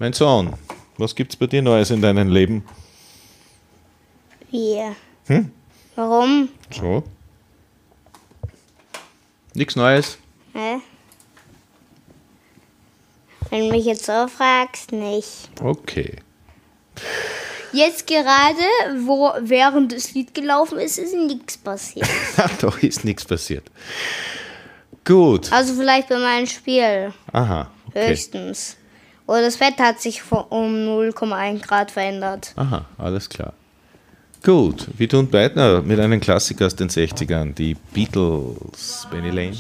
S8: Mein Sohn, was gibt's bei dir Neues in deinem Leben?
S1: Wir.
S8: Hm?
S1: Warum?
S8: So. Nichts Neues?
S1: Hä? Wenn du mich jetzt so fragst, nicht.
S8: Okay.
S1: Jetzt gerade, wo während das Lied gelaufen ist, ist nichts passiert.
S2: da ist nichts passiert. Gut.
S1: Also vielleicht bei meinem Spiel
S2: Aha. Okay.
S1: höchstens. Oder das Wetter hat sich um 0,1 Grad verändert.
S2: Aha, alles klar. Gut, wir tun weiter mit einem Klassiker aus den 60ern, die Beatles, Benny Lane.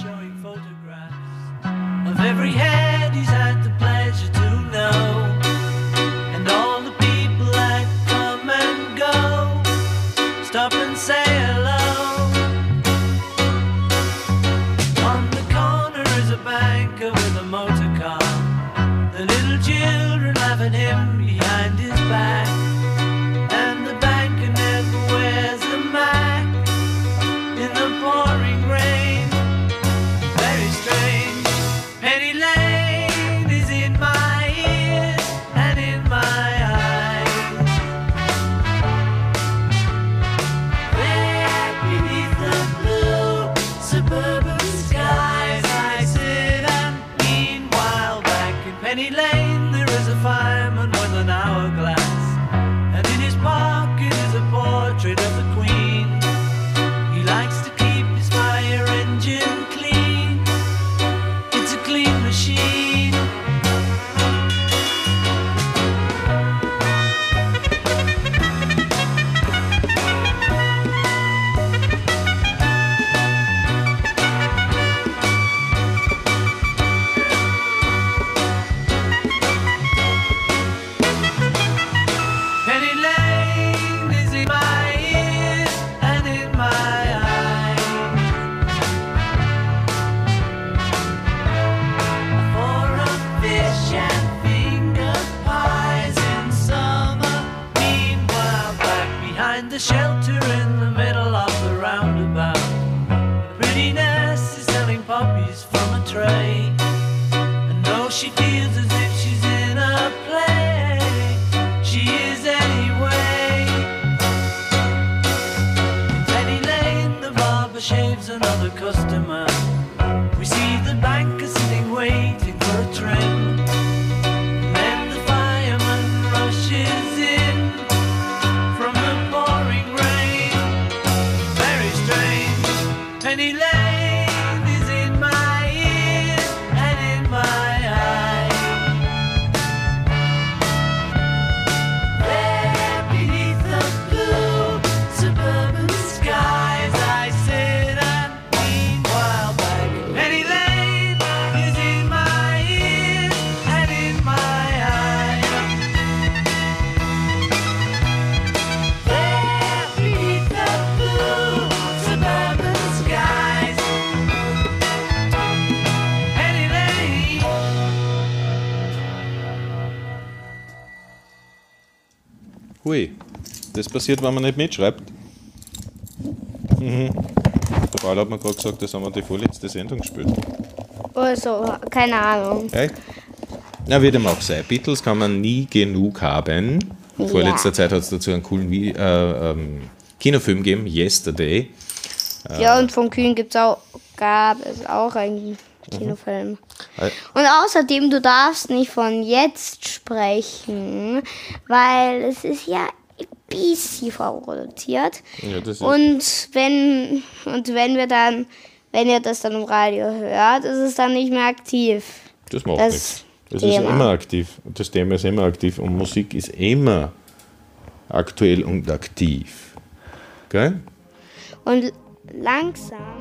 S2: Passiert, wenn man nicht mitschreibt. Mhm. Der Paul hat mir gerade gesagt, das haben wir die vorletzte Sendung gespielt.
S1: Also, keine Ahnung.
S2: Okay? Na, wie dem auch sei. Beatles kann man nie genug haben. Vor
S1: Ja.
S2: letzter Zeit hat es dazu einen coolen Vi- äh, ähm, Kinofilm gegeben, Yesterday.
S1: Ja, und von Kühen gibt's auch, gab es auch einen Kinofilm.
S2: Äh,
S1: Und außerdem, du darfst nicht von jetzt sprechen, weil es ist ja ein bisschen vorproduziert.
S2: Ja, ist-
S1: Und wenn, und wenn wir dann, wenn ihr das dann im Radio hört, ist es dann nicht mehr aktiv.
S2: Das macht
S1: Das
S2: nichts. Das ist
S1: Thema.
S2: immer aktiv. Das Thema ist immer aktiv und Musik ist immer aktuell und aktiv. Gell?
S1: Und langsam.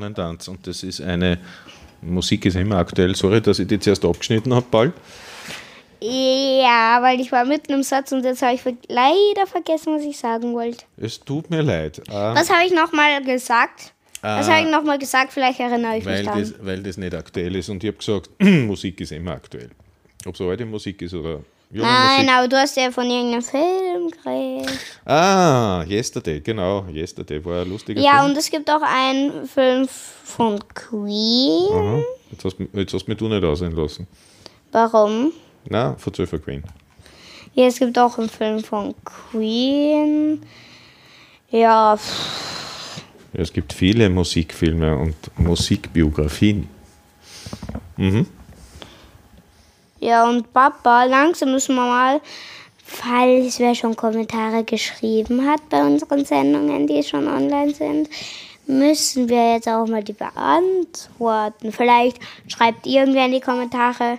S2: Sonnentanz. Und das ist eine, Musik ist immer aktuell. Sorry, dass ich die zuerst abgeschnitten habe, Paul.
S1: Ja, weil ich war mitten im Satz und jetzt habe ich leider vergessen, was ich sagen wollte.
S2: Es tut mir leid. Ähm,
S1: Was habe ich nochmal gesagt? Was
S2: Ah.
S1: habe ich nochmal gesagt? Vielleicht erinnere ich
S2: weil,
S1: mich dann.
S2: das, weil das nicht aktuell ist. Und ich habe gesagt, Musik ist immer aktuell. Ob es alte Musik ist oder junge
S1: Nein,
S2: Musik.
S1: aber du hast ja von irgendeinem Film geredet.
S2: Ah, Yesterday, genau. Yesterday war ein lustiger
S1: Ja,
S2: Film.
S1: und es gibt auch einen Film von Queen.
S2: Aha. Jetzt, hast, du- jetzt hast mich du nicht aussehen lassen.
S1: Warum?
S2: Nein, verzähl für Queen.
S1: Ja, es gibt auch einen Film von Queen. Ja, pff,
S2: Ja, es gibt viele Musikfilme und Musikbiografien. Mhm.
S1: ja, und Papa, langsam müssen wir mal, falls wer schon Kommentare geschrieben hat bei unseren Sendungen, die schon online sind, müssen wir jetzt auch mal die beantworten. Vielleicht schreibt irgendwer in die Kommentare,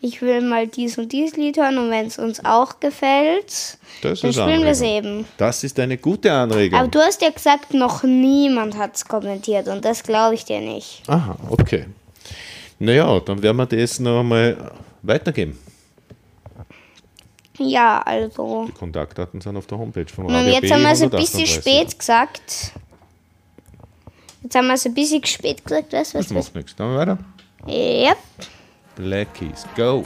S1: ich will mal dies und dies Lied hören und wenn es uns auch gefällt,
S2: Das
S1: dann spielen wir es eben.
S2: Das ist eine gute Anregung.
S1: Aber du hast ja gesagt, noch niemand hat es kommentiert und das glaube ich dir nicht.
S2: Aha, okay. Naja, dann werden wir das noch einmal weitergeben.
S1: Ja, also.
S2: Die Kontaktdaten sind auf der Homepage von
S1: Und
S2: Radio
S1: jetzt
S2: B
S1: haben wir es ein bisschen
S2: 138.
S1: spät gesagt. Jetzt haben wir es ein bisschen spät gesagt, weißt du
S2: Das
S1: was?
S2: macht nichts. Dann weiter.
S1: Yep.
S2: Blackies, go.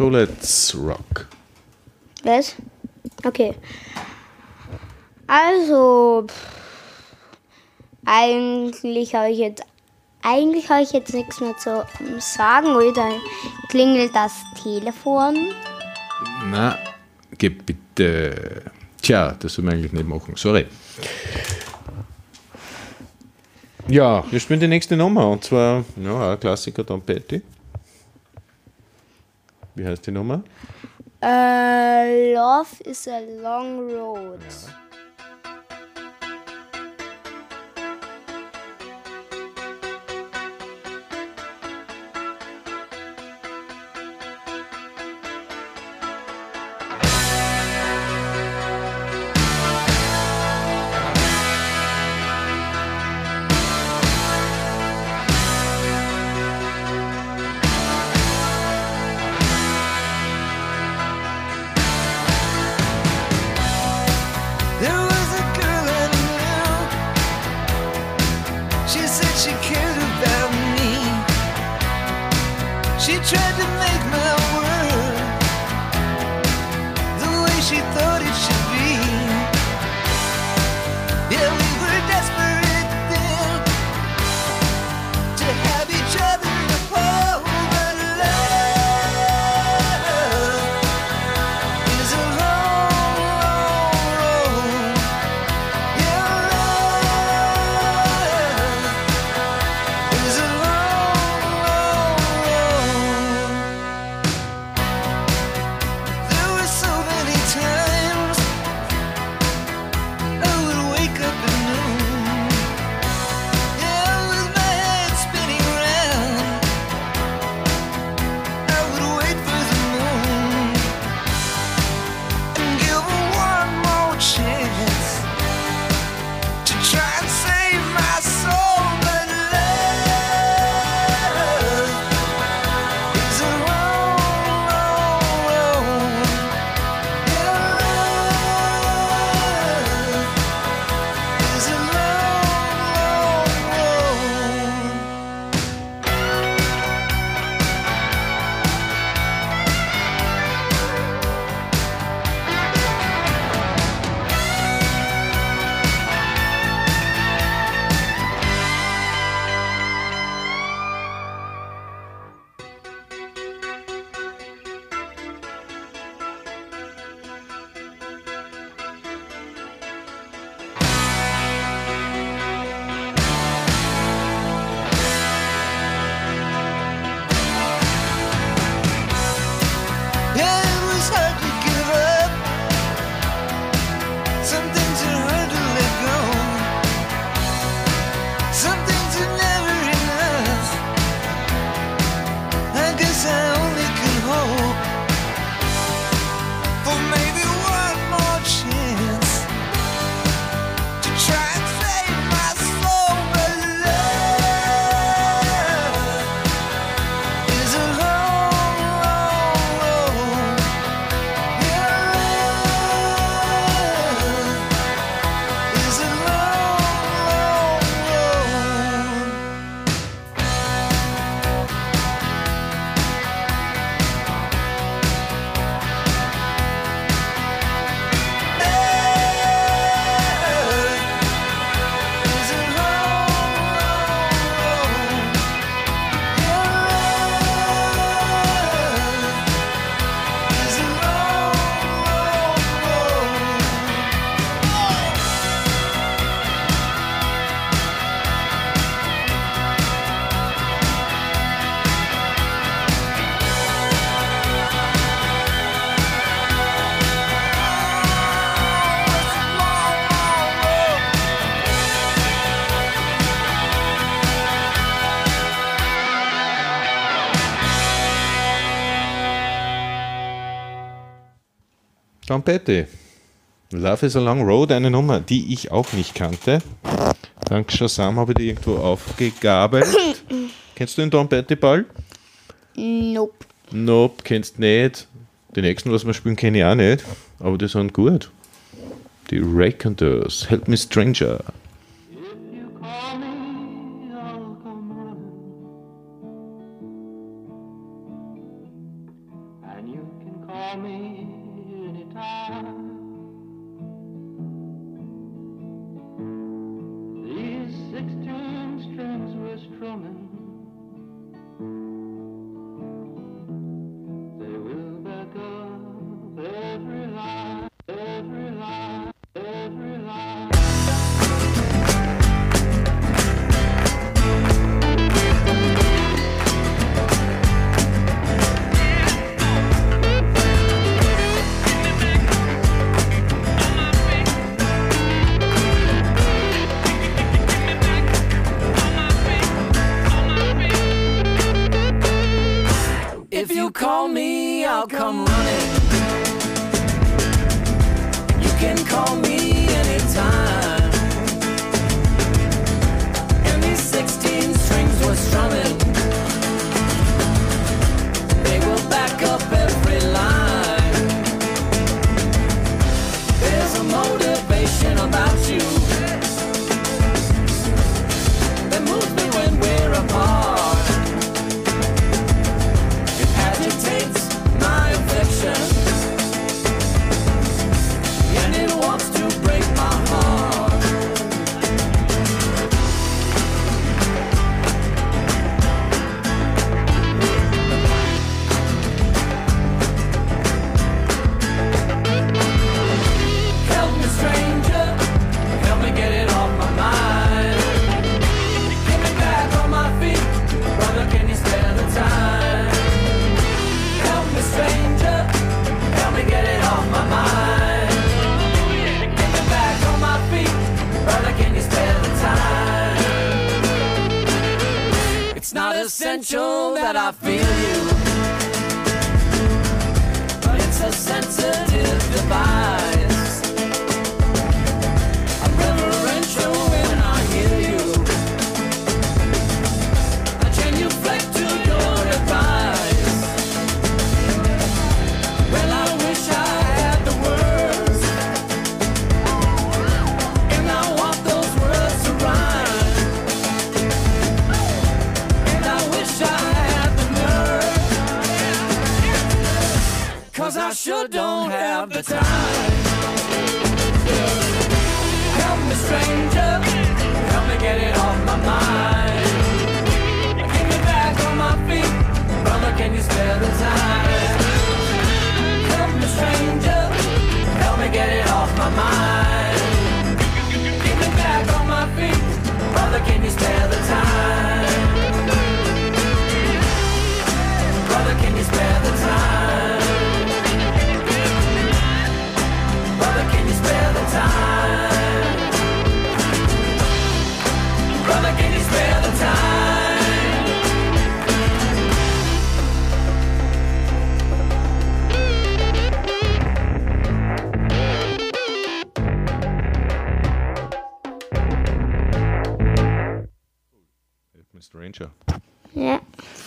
S2: So let's rock.
S1: Was? Okay. Also, pff, eigentlich habe ich jetzt eigentlich habe ich jetzt nichts mehr zu sagen, oder klingelt das Telefon?
S2: Na, geh bitte. Tja, das soll man eigentlich nicht machen. Sorry. Ja, wir spielen die nächste Nummer und zwar, ja, ein Klassiker Tom Petty. Wie heißt die Nummer?
S1: Äh, Love is a long road.
S9: There
S2: Stampette. Love is a Long Road,
S4: eine Nummer, die ich auch nicht kannte. Dank Shazam habe ich die irgendwo aufgegabelt. Kennst du den Tom Petty Ball?
S1: Nope.
S4: Nope, kennst nicht. Die nächsten, was wir spielen, kenne ich auch nicht. Aber die sind gut. Die Raconteurs, Help Me Stranger.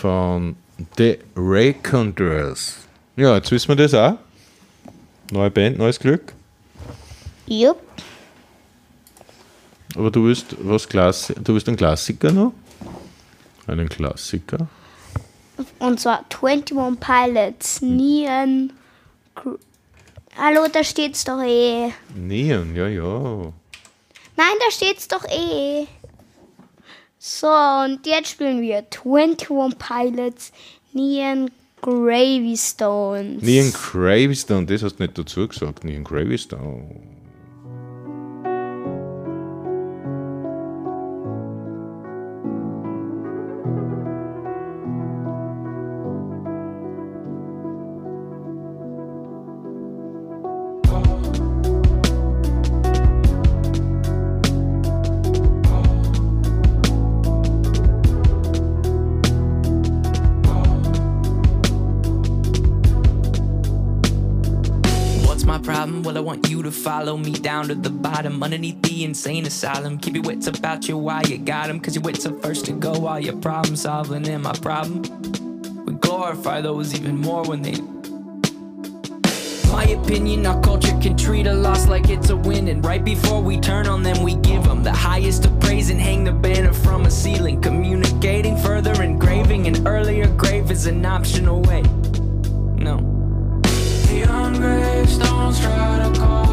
S2: Von The Raconteurs. Ja, jetzt wissen wir das auch. Neue Band, neues Glück.
S1: Jupp.
S2: Aber du willst was Klassi du willst einen Klassiker noch? Einen Klassiker?
S1: Und zwar 21 Pilots. Neon. Gr- Hallo, da steht's doch eh.
S2: Neon, ja, ja.
S1: Nein, da steht's doch eh. So, und jetzt spielen wir 21 Pilots. Neon Gravy Stones.
S2: Neon Gravystone, das hast du nicht dazu gesagt. Neon Gravystone.
S4: Follow me down to the bottom underneath the insane asylum. Keep your wits about you why you got 'em, cause your wits are first to go while you're problem solving. And my problem? We glorify those even more when they. My opinion, our culture can treat a loss like it's a win. And right before we turn on them, we give them the highest of praise and hang the banner from a ceiling. Communicating further, engraving an earlier grave is an optional way. No. Try to call.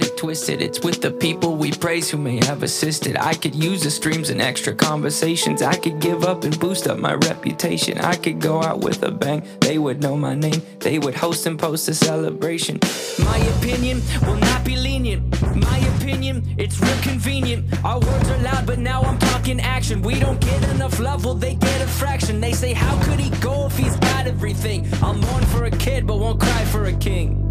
S4: twisted. It's with the people we praise who may have assisted. I could use the streams and extra conversations. I could give up and boost up my reputation. I could go out with a bang. They would know my name. They would host and post a celebration. My opinion will not be lenient. My opinion, it's real convenient. Our words are loud, but now I'm talking action. We don't get enough love, well, they get a fraction. They say, How could he go if he's got everything? I'll mourn for a kid, but won't cry for a king.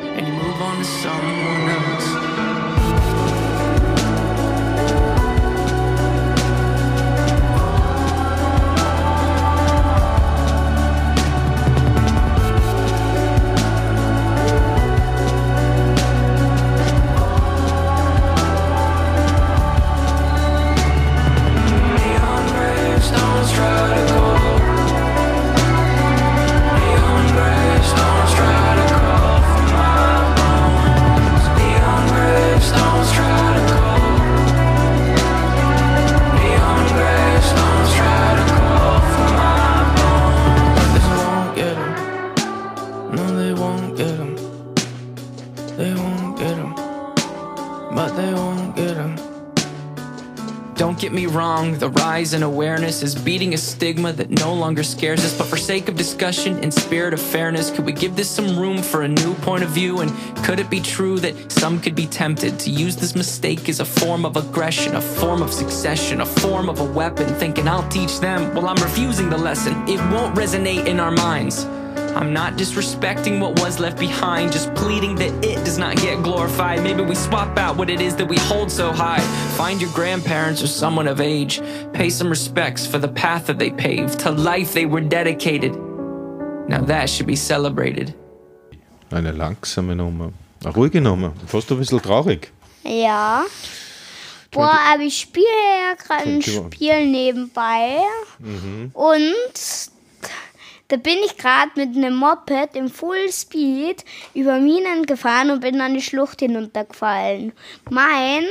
S4: and you move on to someone else.
S10: Is beating a stigma that no longer scares us. But for sake of discussion, and spirit of fairness, could we give this some room for a new point of view? And could it be true that some could be tempted to use this mistake as a form of aggression, a form of succession, a form of a weapon, thinking I'll teach them Well, I'm refusing the lesson? It won't resonate in our minds. I'm not disrespecting what was left behind, just pleading that it does not get glorified. Maybe we swap out what it is that we hold so high. Find your grandparents or someone of age. Pay some respects for the path that they paved, to life they were dedicated. Now that should be celebrated.
S2: Eine langsame Nummer. Eine ruhige Nummer. Fast ein bisschen traurig.
S1: Ja. Boah, aber ich spiele ja gerade ein Spiel nebenbei. Mhm. Und da bin ich gerade mit einem Moped im Fullspeed über Minen gefahren und bin an die Schlucht hinuntergefallen. Mein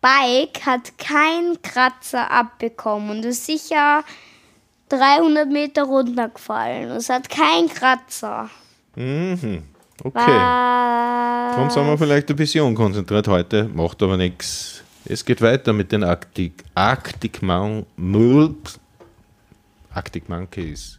S1: Bike hat keinen Kratzer abbekommen und ist sicher 300 Meter runtergefallen. Es hat keinen Kratzer.
S2: Mhm. Okay.
S1: Was?
S2: Darum sind wir vielleicht ein bisschen unkonzentriert heute, macht aber nichts. Es geht weiter mit den Arctic, Arctic, Mon. Arctic Monkeys.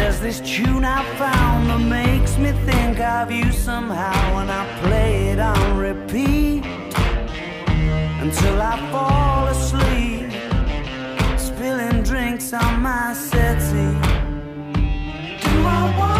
S11: There's this tune I found that makes me think of you somehow And I play it on repeat Until I fall asleep Spilling drinks on my settee. Do I wanna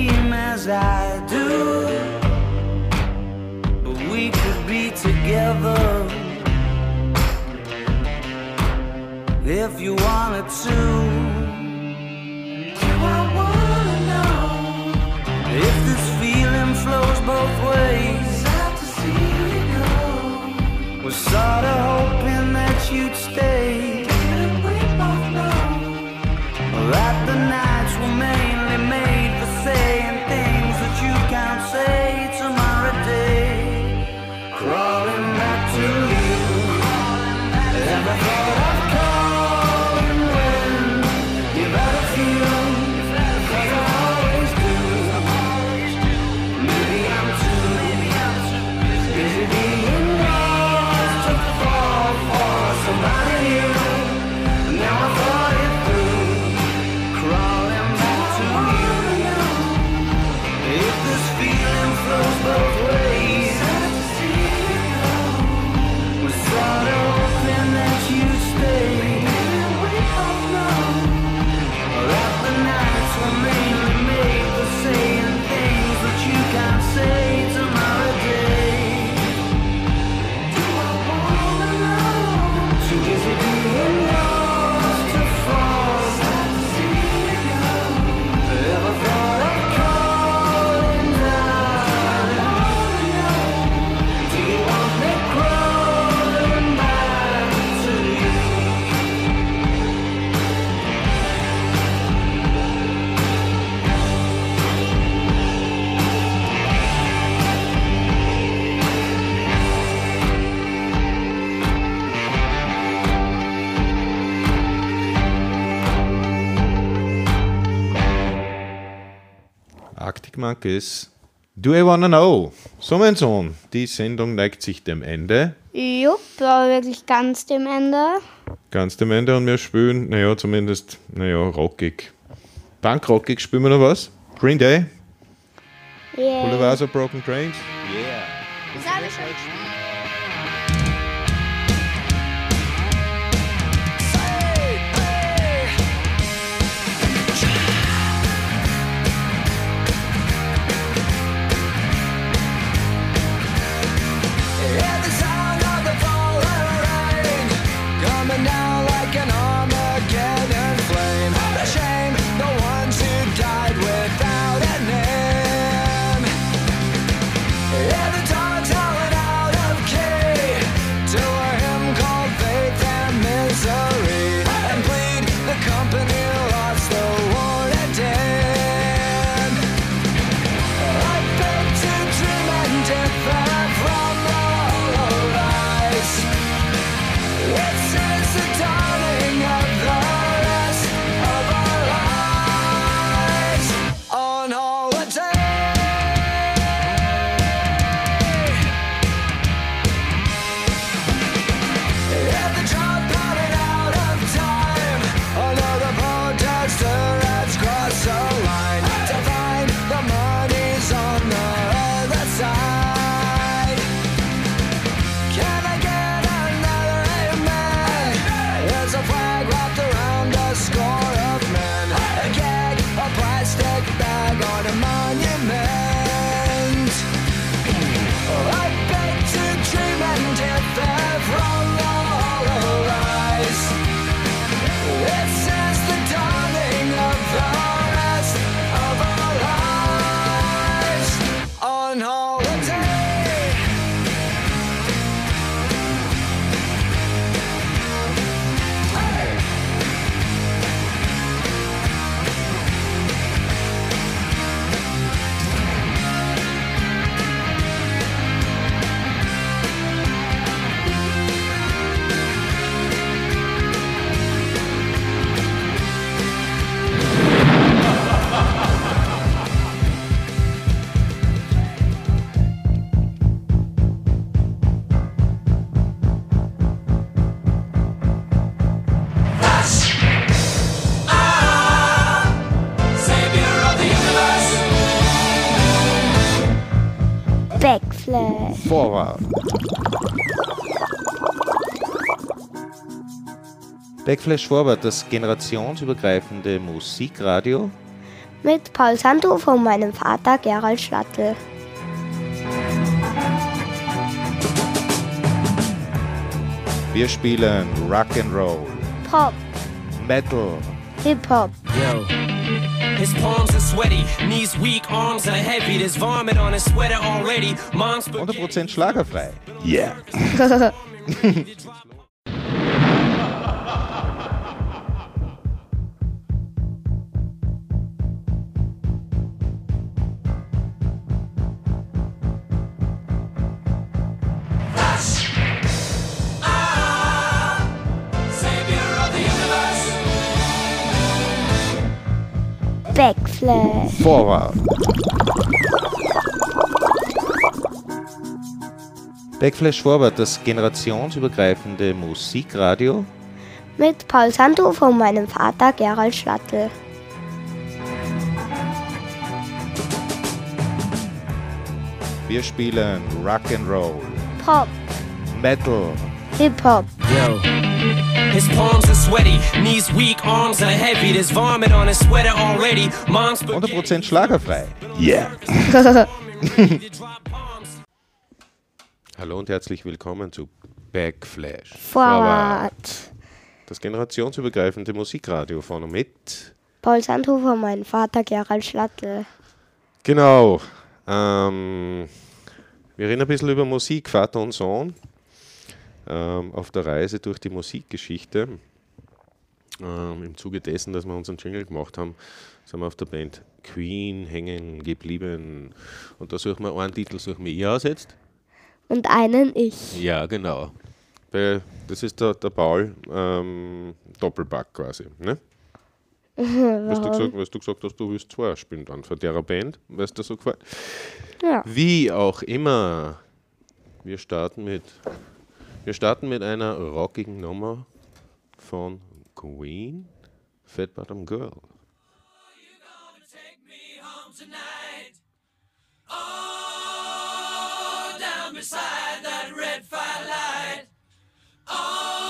S11: as I do. But we could be together if you wanted to. Do I wanna know if this feeling flows both ways? Sad to see you go. Was sorta hoping that you'd stay. And we both know that the nights
S2: Arctic Monkeys. Do I Wanna Know? So, mein Sohn, die Sendung neigt sich dem Ende.
S11: Jupp, aber wirklich ganz dem Ende.
S2: Ganz dem Ende und wir spielen, naja, zumindest, naja, rockig. Punkrockig spielen wir noch was? Green Day?
S11: Yeah.
S2: Boulevard of Broken Trains? Yeah.
S11: Das habe ich schon gespielt.
S1: Backflash.
S2: Vorwärts. Backflash Forward, das generationsübergreifende Musikradio.
S1: Mit Paul Santo von meinem Vater Gerald Schlattel.
S2: Wir spielen Rock'n'Roll,
S1: Pop,
S2: Metal,
S1: Hip-Hop,
S5: Yo. His palms are sweaty, knees weak, arms are heavy. There's vomit on his sweater already. Mom's
S2: 100% schlagerfrei. Yeah.
S1: Backflash.
S2: Vorwärts. Backflash Forward, das generationsübergreifende Musikradio.
S1: Mit Paul Santo von meinem Vater Gerald Schlattel.
S2: Wir spielen Rock'n'Roll,
S1: Pop,
S2: Metal,
S1: Hip-Hop,
S5: Yo. His palms are sweaty, knees weak, arms are heavy. There's vomit on his sweater already. Mom's
S2: 100% schlagerfrei. Yeah. Hallo und herzlich willkommen zu Backflash
S1: Forward.
S2: Das generationsübergreifende Musikradio von und mit.
S1: Paul Santo von meinem Vater Gerald Schlattel.
S2: Genau. Ähm, wir reden ein bisschen über Musik, Vater und Sohn ähm, auf der Reise durch die Musikgeschichte, ähm, im Zuge dessen, dass wir unseren Jingle gemacht haben, sind wir auf der Band Queen hängen geblieben. Und da suchen wir einen Titel, suchen wir ihr aus jetzt.
S1: Und einen ich.
S2: Ja, genau. Das ist der, der Paul ähm, Doppelback quasi, ne? Was du, gesagt, was du gesagt hast, du willst zwei spielen dann von der Band, weil es so gefällt.
S1: Ja.
S2: Wie auch immer, wir starten mit wir starten mit einer rockigen Nummer von Queen, Fat Bottom Girl.
S12: Oh, down beside that red firelight. Oh.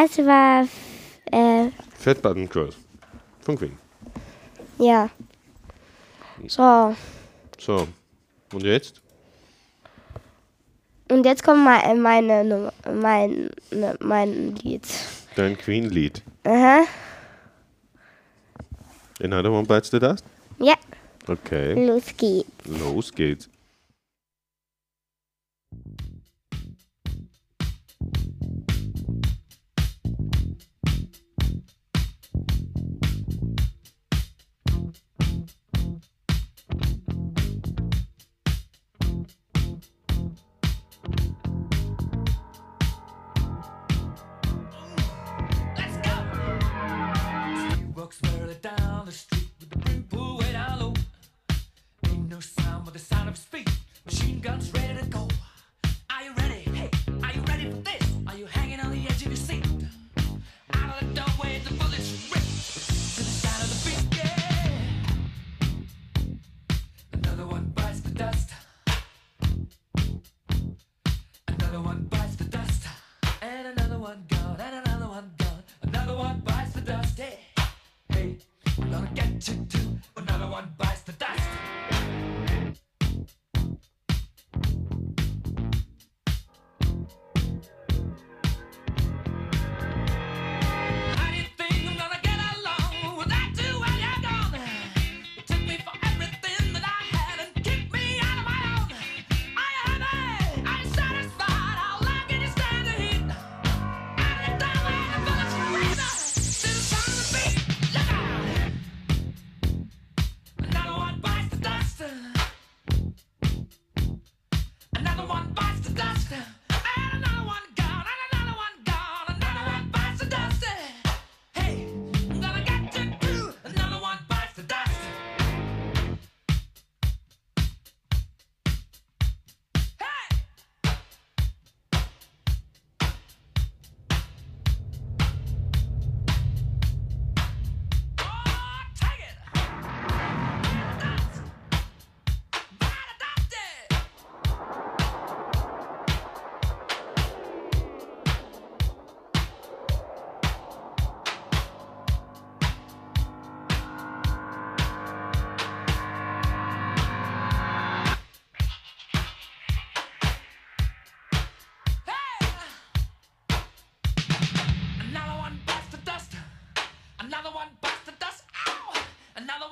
S1: erste war äh,
S2: Fat Button Girls von Queen.
S1: Ja. So.
S2: So. Und jetzt?
S1: Und jetzt kommt äh, mein, meine, mein, mein Lied.
S2: Dein Queen-Lied.
S1: Aha.
S2: Another One Bites the Dust?
S1: Ja.
S2: Okay.
S1: Los geht's.
S2: Los geht's.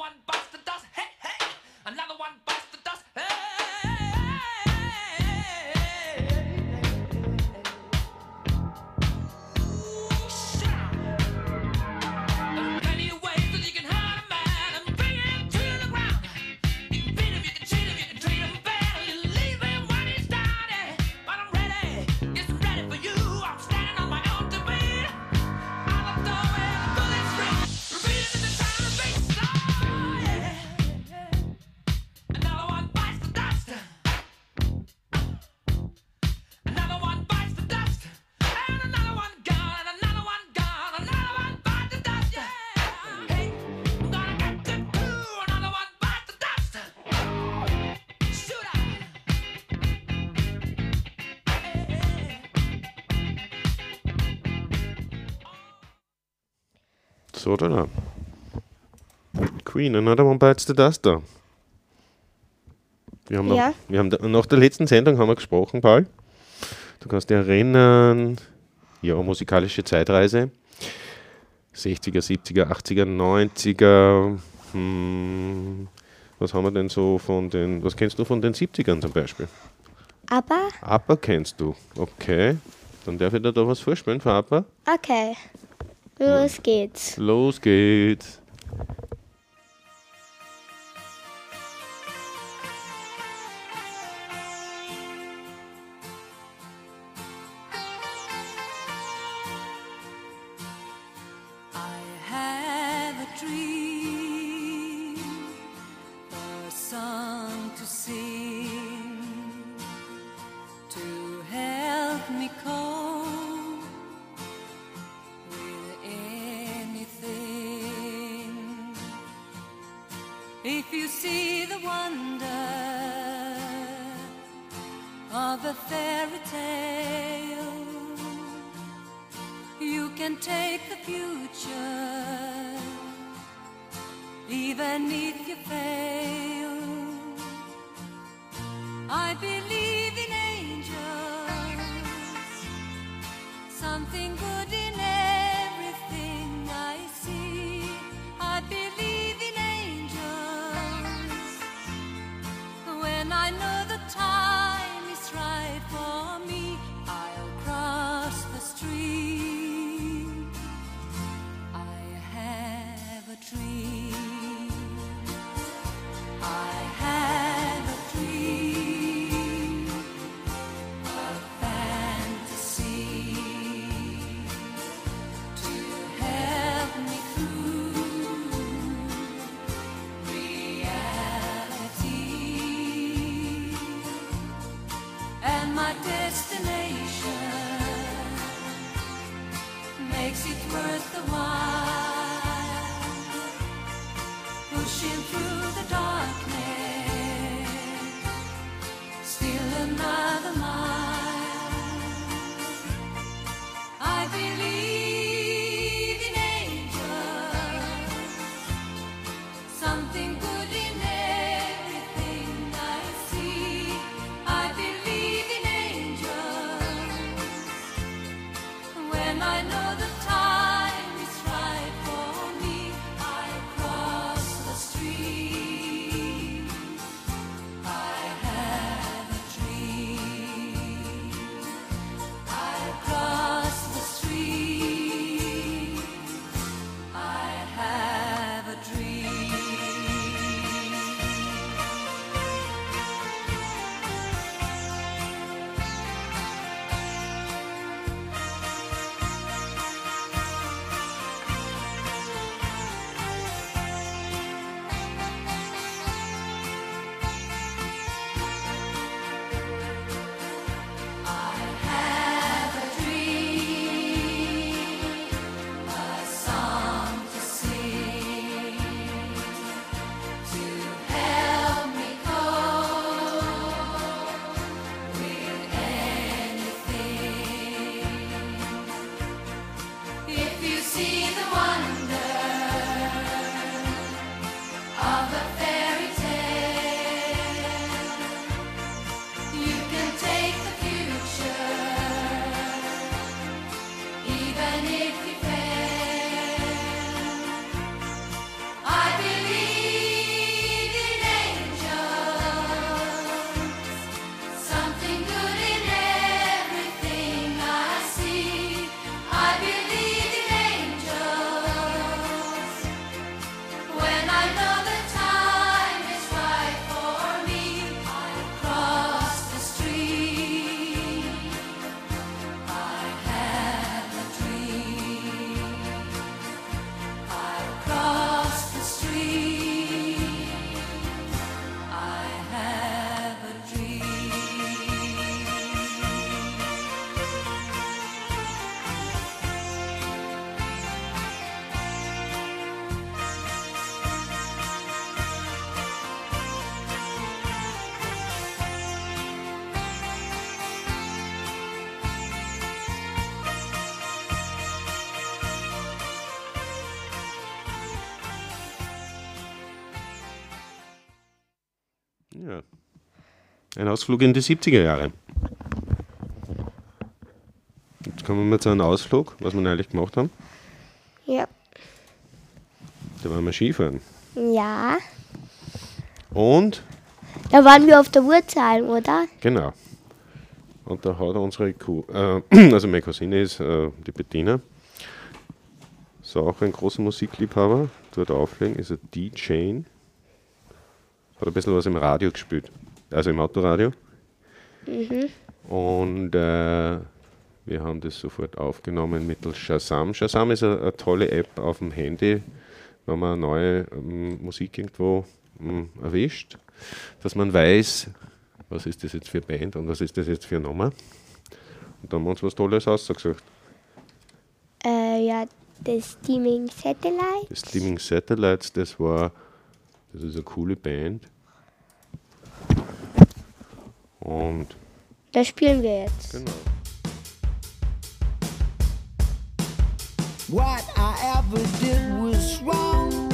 S12: วัน
S13: Sortana. Ne? Queen, another one bites the dust da. Wir haben,
S1: ja.
S13: noch, wir haben da, nach der letzten Sendung haben wir gesprochen, Paul. Du kannst dich erinnern, ja, musikalische Zeitreise. 60er, 70er, 80er, 90er. Hm, was haben wir denn so von den, was kennst du von den 70ern zum Beispiel?
S1: Aber.
S13: Aber kennst du, okay. Dann darf ich dir da was vorspielen für Abba.
S1: Okay. Los geht's.
S13: Los geht's.
S2: Ein Ausflug in die 70er Jahre. Jetzt kommen wir zu einem Ausflug, was wir neulich gemacht haben.
S1: Ja.
S2: Da waren wir Skifahren.
S1: Ja.
S2: Und,
S1: Da waren wir auf der Wurzel, oder?
S2: genau. Und da hat unsere Kuh, äh, also meine Cousine ist äh, die Bettina, so auch ein großer Musikliebhaber, dort auflegen, ist ein DJ. Hat ein bisschen was im Radio gespielt, also im Autoradio.
S1: Mhm.
S2: Und äh, wir haben das sofort aufgenommen mittels Shazam. Shazam ist eine, eine tolle App auf dem Handy, wenn man neue ähm, Musik irgendwo ähm, erwischt, dass man weiß, was ist das jetzt für Band und was ist das jetzt für Nummer. Und da haben wir uns was Tolles ausgesucht.
S1: Äh, ja, das Steaming Satellite.
S2: Das Streaming Satellites, das war, das ist eine coole Band. Und
S1: Das spielen wir jetzt.
S2: genau.
S14: What I ever did was wrong.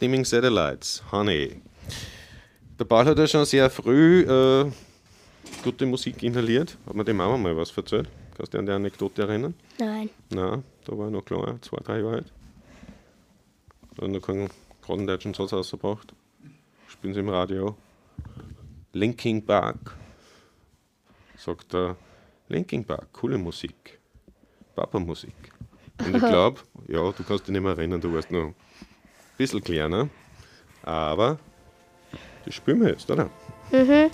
S2: Steaming Satellites, Honey. Der Paul hat ja schon sehr früh äh, gute Musik inhaliert. Hat mir die Mama mal was erzählt? Kannst du dich an die Anekdote erinnern?
S1: Nein.
S2: Nein, da war ich noch klein, zwei, drei Jahre alt. Da hat noch keinen geraden deutschen Satz rausgebracht. Spielen sie im Radio. Linking Park. Sagt er, Linking Park, coole Musik. Papa-Musik. Und ich glaube, ja, du kannst dich nicht mehr erinnern, du warst noch bisschen kleiner. Aber das spielen wir jetzt, oder?
S1: Mhm.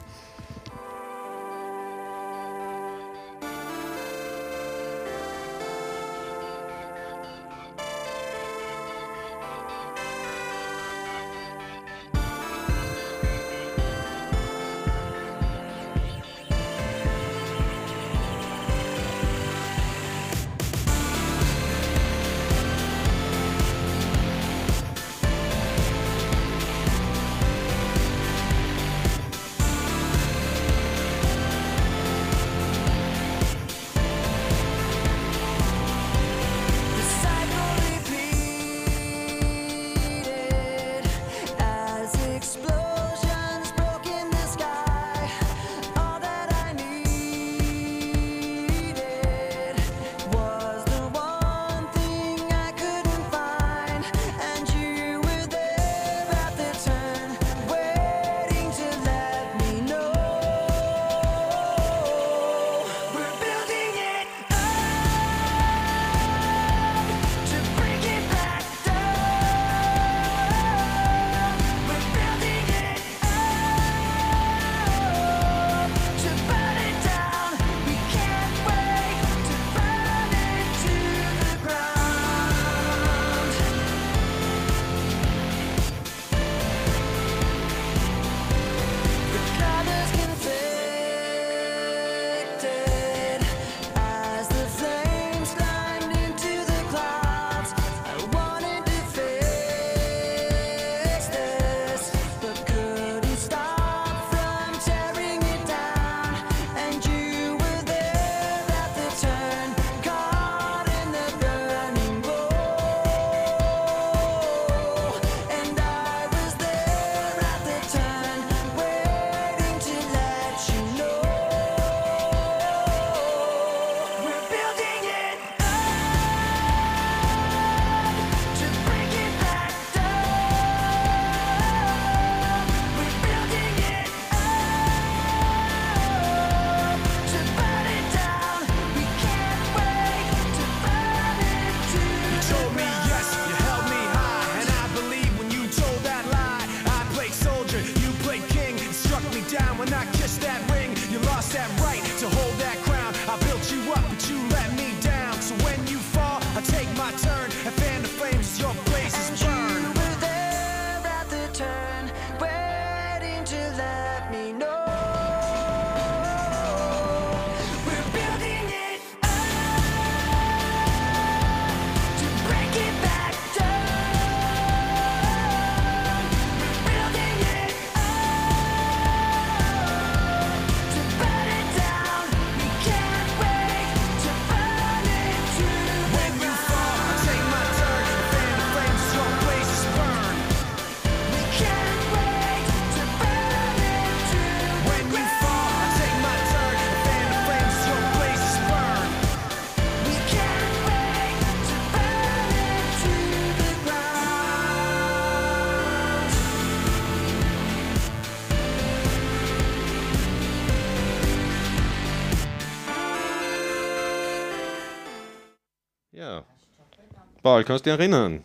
S15: Paul, kannst du dich erinnern?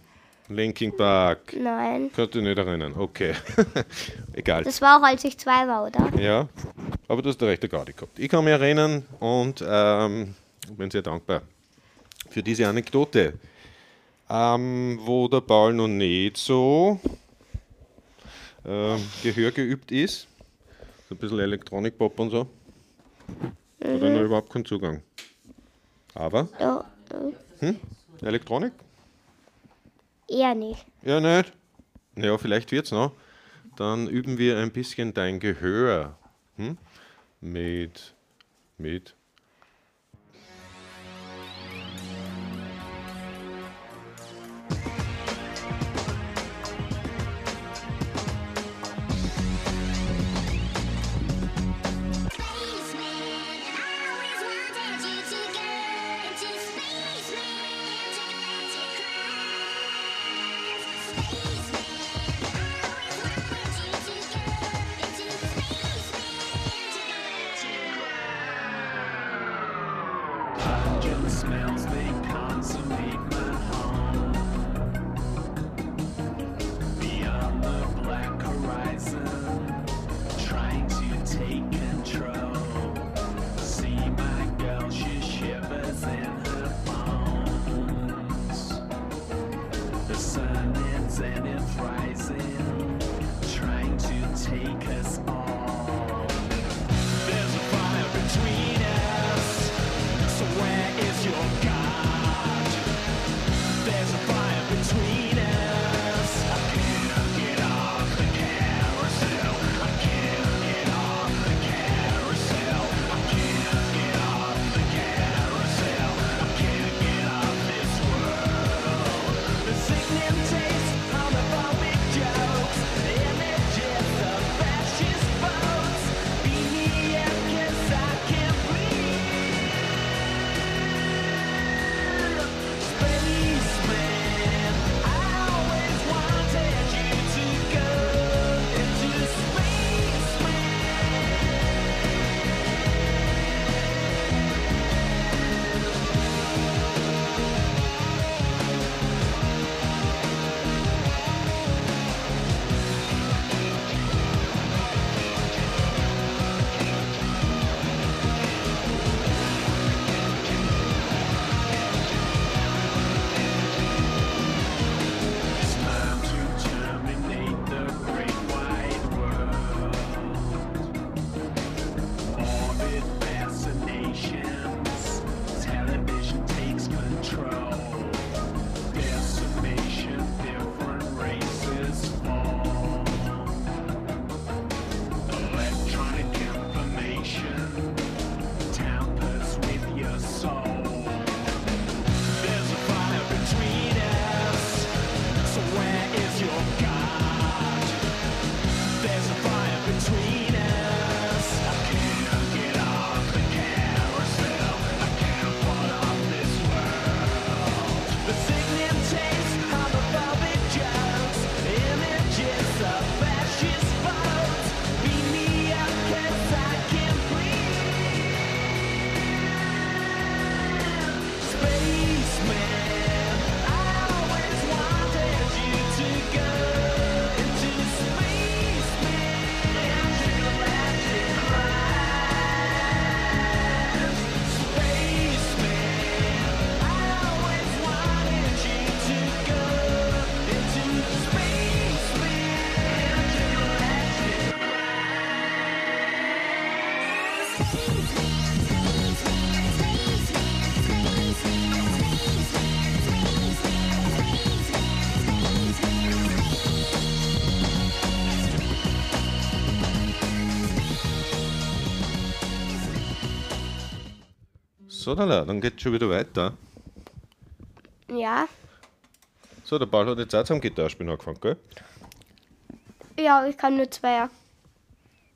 S15: Linking Park.
S1: Nein.
S15: Kannst du dich nicht erinnern? Okay. Egal.
S1: Das war auch, als ich zwei war, oder?
S15: Ja, aber du hast eine rechte Gaudi gehabt. Ich kann mich erinnern und ähm, bin sehr dankbar für diese Anekdote, ähm, wo der Paul noch nicht so ähm, Gehör geübt ist. So ein bisschen Elektronikpop und so. Hat er noch überhaupt keinen Zugang. Aber,
S1: Ja, äh,
S15: hm? Elektronik?
S1: Eher nicht.
S15: Ja, nicht? Ja, vielleicht wird's noch. Dann üben wir ein bisschen dein Gehör. Hm? Mit, mit.
S16: So,
S15: dann, dann geht's schon wieder weiter.
S1: Ja.
S15: So, der Paul hat jetzt auch zum Gitarrespielen angefangen, gell?
S1: Ja, ich kann nur zwei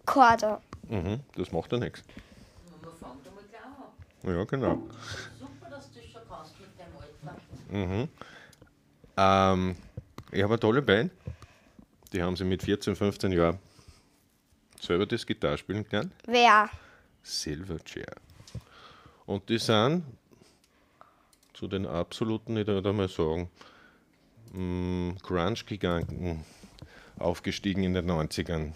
S1: Akkorde.
S15: Mhm, das macht ja nichts. Ja, genau.
S2: Super, dass du schon kannst mit dem Alter.
S15: Mhm. Ähm, ich habe eine tolle Band. Die haben sie mit 14, 15 Jahren selber das Gitarrespielen gelernt.
S1: Wer?
S15: Silverchair. Und die sind
S2: zu den absoluten, ich würde mal sagen, mm, Grunge-Giganten aufgestiegen in den 90ern.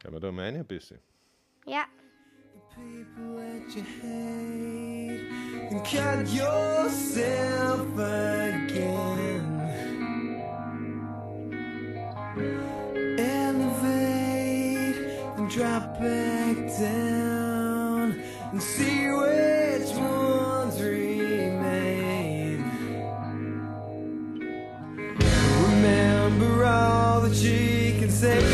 S2: Kann man da meine ein bisschen?
S1: Ja.
S14: Let you hate and cut yourself again. Elevate and drop back down and see she can say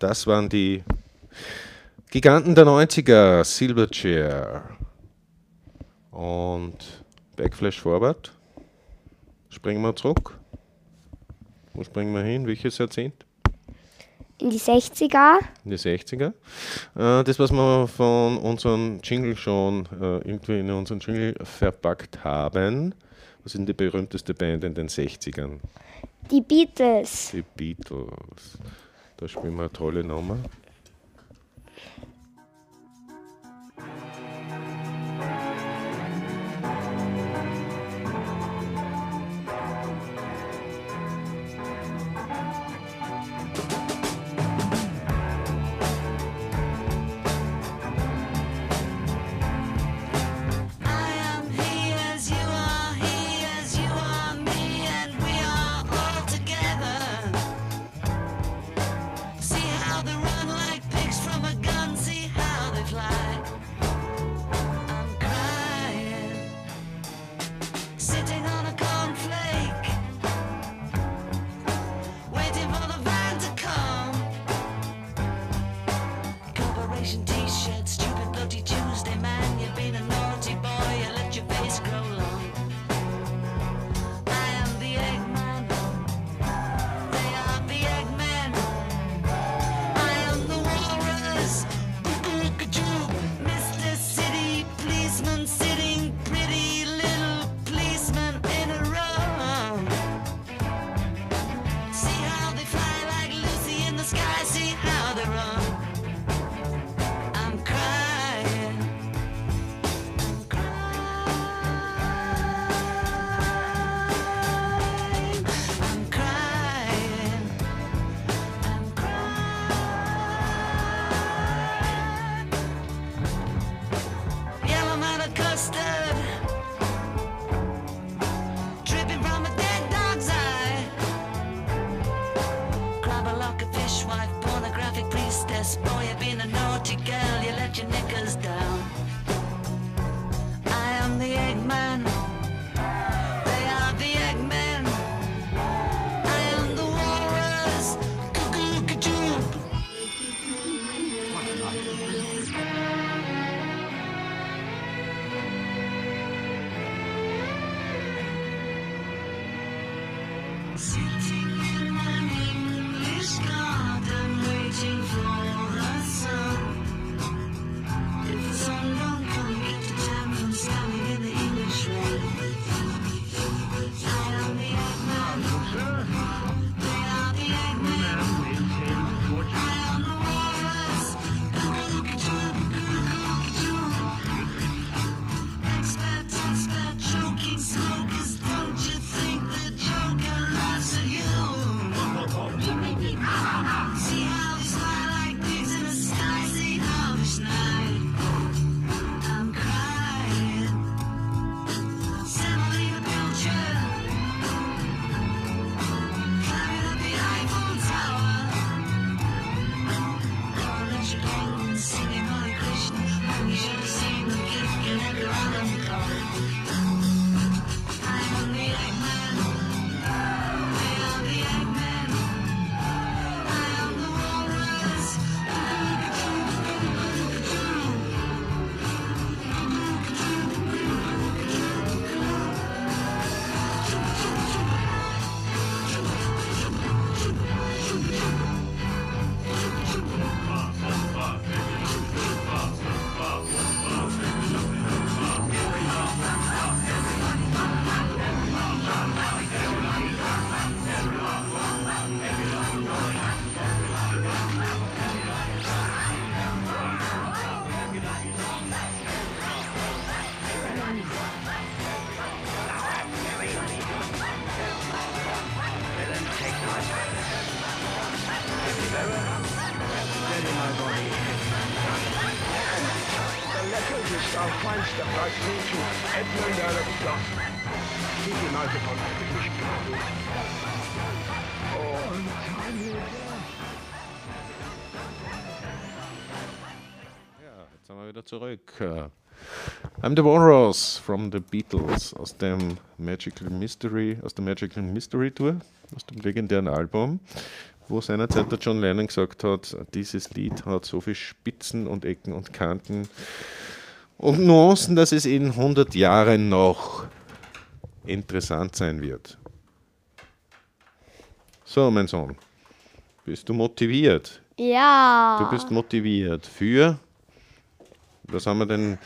S2: das waren die Giganten der 90er, Silverchair. Und Backflash Forward. Springen wir zurück. Wo springen wir hin? Welches Jahrzehnt?
S1: In die 60er.
S2: In die 60er. Äh, das, was wir von unserem Jingle schon äh, irgendwie in unseren Jingle verpackt haben. Was denn die berühmteste Band in den 60ern?
S1: Die Beatles.
S2: Die Beatles. Da spielen wir eine tolle Nummer. Zurück. Äh, I'm the Walrus from the Beatles aus dem Magical Mystery, aus der Magical Mystery Tour, aus dem legendären Album, wo seinerzeit der John Lennon gesagt hat, dieses Lied hat so viele Spitzen und Ecken und Kanten und Nuancen, dass es in 100 Jahren noch interessant sein wird. So, mein Sohn, bist du motiviert?
S17: Ja.
S2: Du bist motiviert für, was haben wir denn,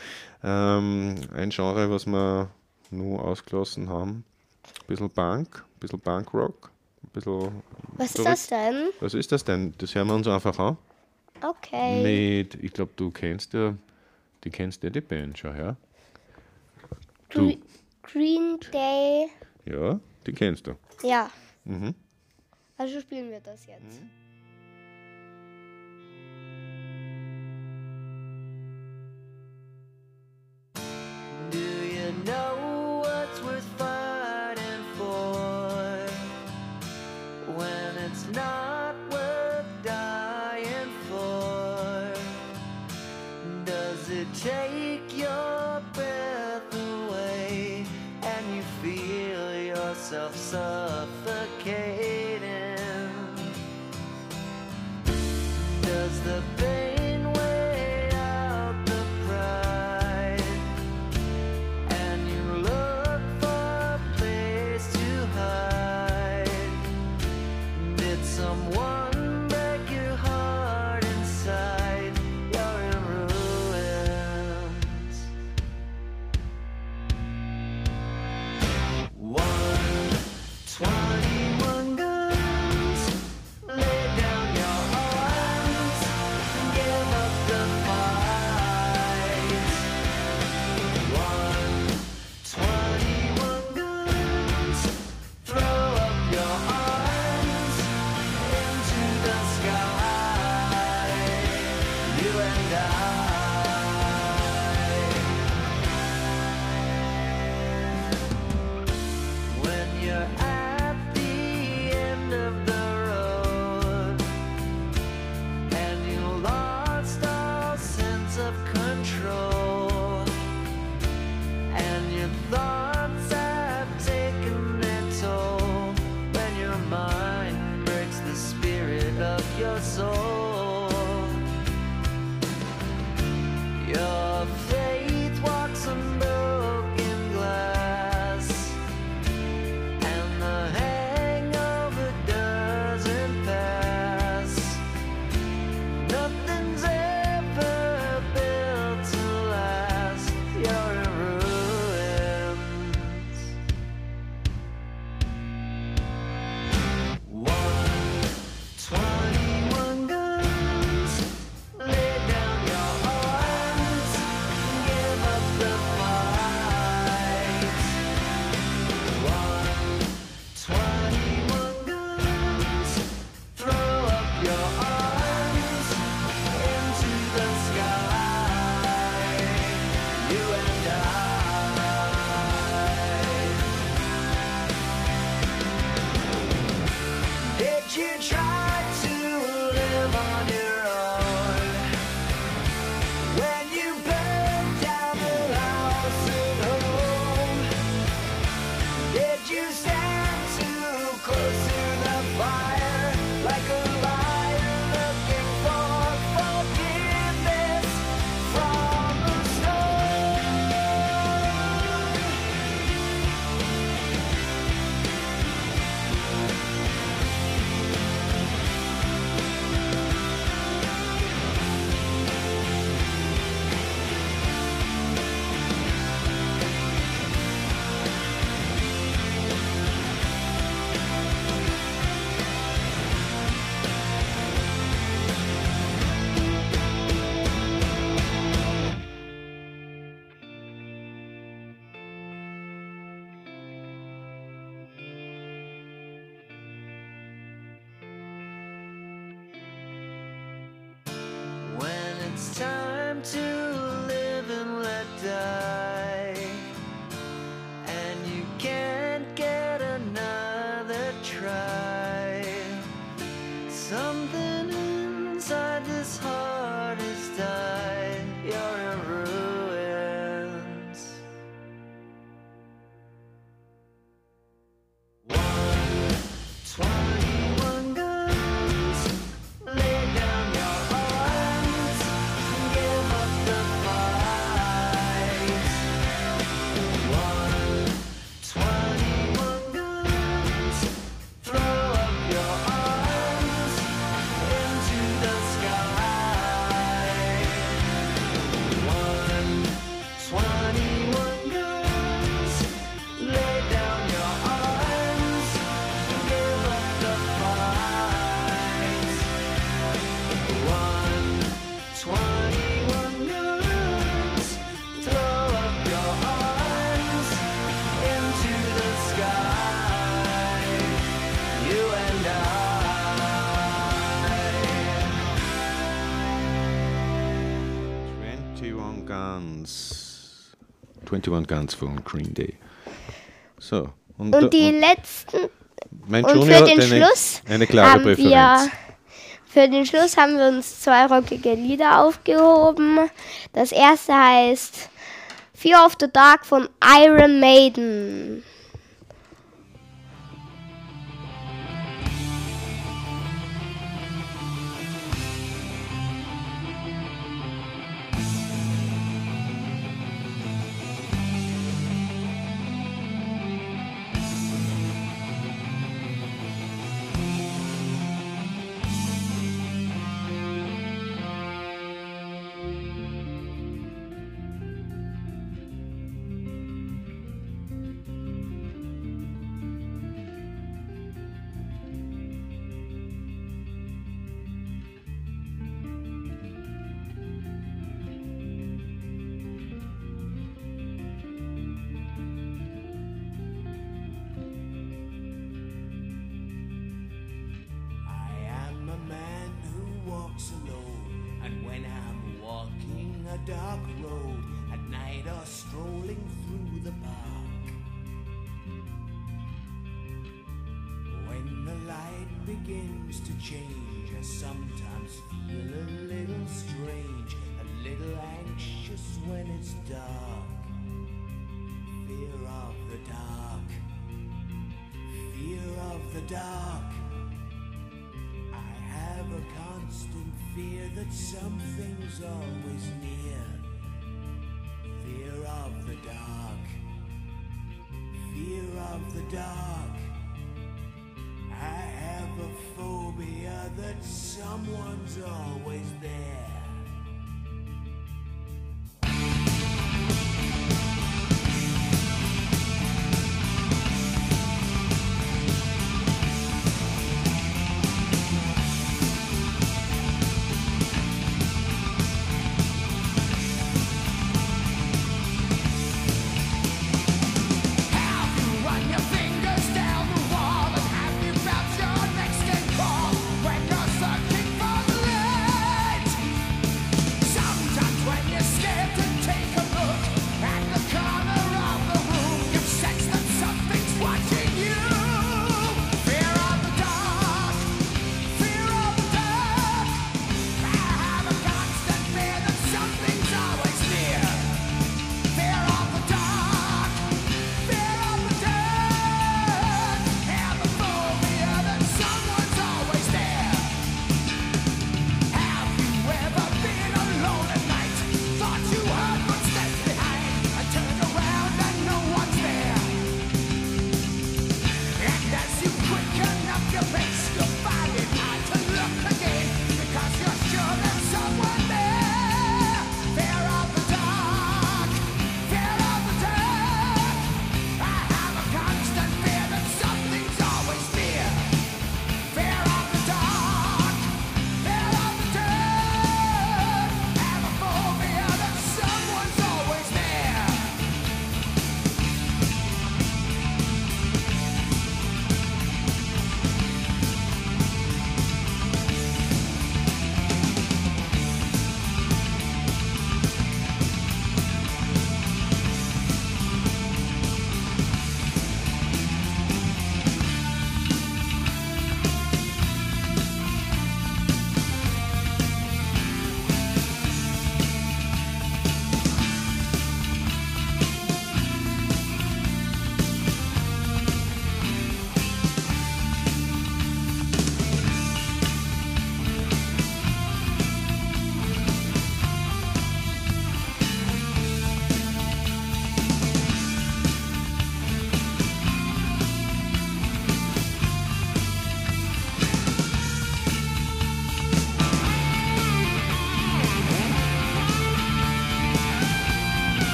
S2: ähm, ein Genre, was wir nur ausgelassen haben? Ein bisschen Punk, ein bisschen Punkrock, ein bisschen...
S1: Was ist
S2: verrückt.
S1: das denn?
S2: Was ist das denn? Das hören wir uns einfach an.
S1: Okay.
S2: Mit, ich glaube, du kennst ja, die kennst ja die Band schon, ja?
S1: Gre Green Day.
S2: Ja, die kennst du.
S1: Ja,
S2: Mhm.
S1: also spielen wir das jetzt.
S11: Do you know time to
S2: 21 Guns von Green Day. So.
S1: Und, und die und letzten.
S2: Mein
S1: und
S2: Junior
S1: für den
S2: eine,
S1: Schluss
S2: eine klare Präferenz.
S1: Wir, für den Schluss haben wir uns zwei rockige Lieder aufgehoben. Das erste heißt Fear of the Dark von Iron Maiden.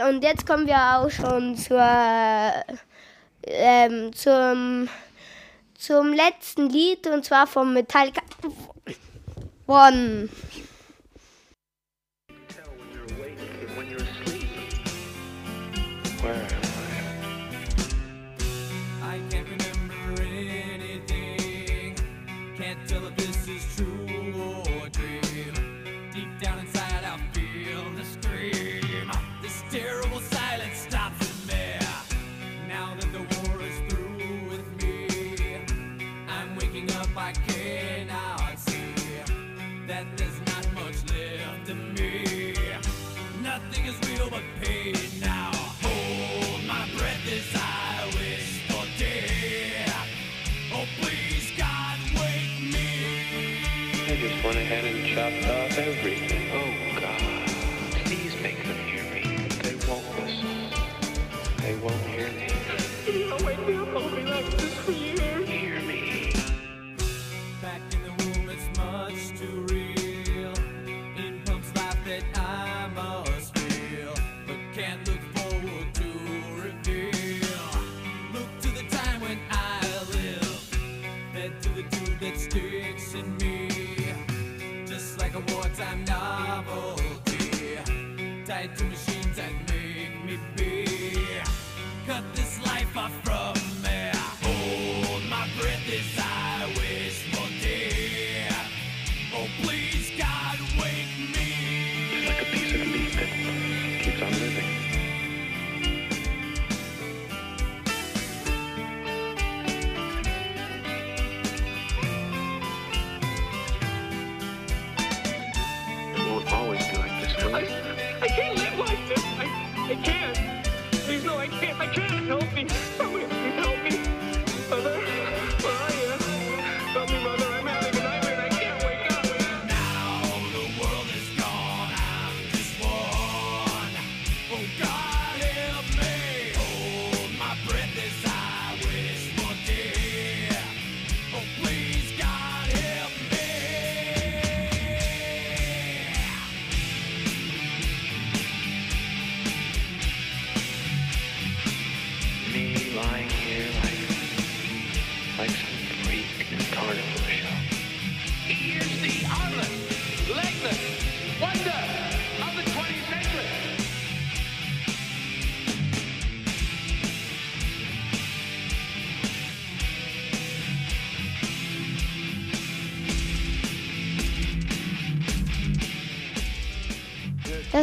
S1: Und jetzt kommen wir auch schon zur, ähm, zum, zum letzten Lied und zwar vom Metallica One.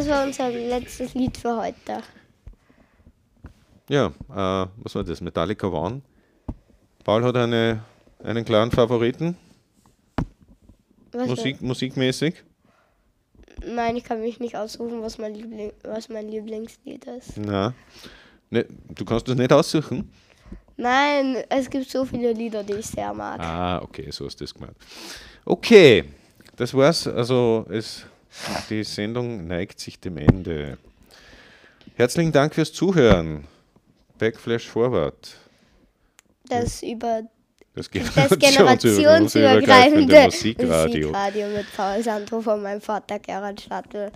S18: War
S1: unser letztes Lied für heute.
S2: Ja, äh, was war das? Metallica One. Paul hat eine, einen klaren Favoriten,
S1: Was
S2: Musik, musikmäßig.
S1: Nein, ich kann mich nicht aussuchen, was mein, Liebling, was mein Lieblingslied ist.
S2: Na, ne, du kannst das nicht aussuchen?
S1: Nein, es gibt so viele Lieder, die ich sehr mag.
S2: Ah, okay, so hast du das gemeint. Okay, das war's. Also es, die Sendung neigt sich dem Ende. Herzlichen Dank fürs Zuhören. Backflash Forward.
S1: Das über
S2: Das,
S1: das
S2: generationsübergreifende Musikradio.
S1: Musikradio mit Paul Sandro von meinem Vater Gerhard Schattel.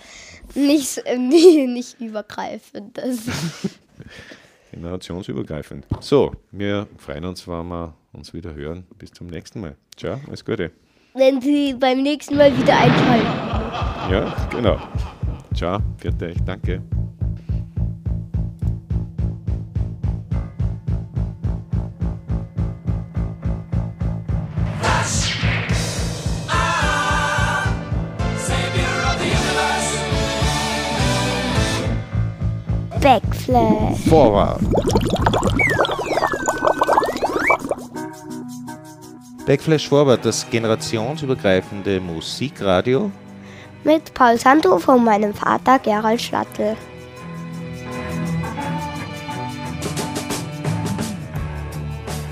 S1: Nicht, nicht, nicht übergreifend.
S2: Generationsübergreifend. So, wir freuen uns, wenn wir uns wieder hören. Bis zum nächsten Mal. Ciao, alles Gute.
S1: Wenn Sie beim nächsten Mal wieder einschalten.
S2: Ja, genau. Ciao, viert euch, danke.
S1: Backflash.
S2: Vorwärts. Backflash Forward, das generationsübergreifende Musikradio.
S1: Mit Paul Sandro von meinem Vater Gerald Schattel.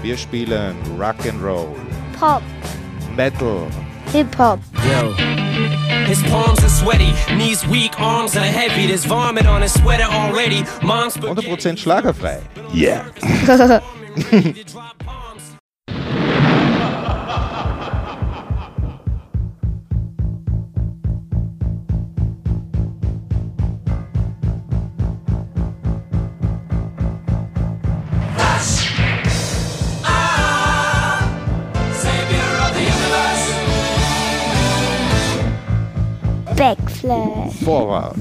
S2: Wir spielen Rock'n'Roll,
S1: Pop,
S2: Metal,
S1: Hip-Hop.
S5: Yo. His palms are sweaty, knees weak, arms are heavy. There's vomit on his sweater already. Mom's
S2: 100% schlagerfrei. Yeah.
S1: Vorwahl.
S2: Vorwahl.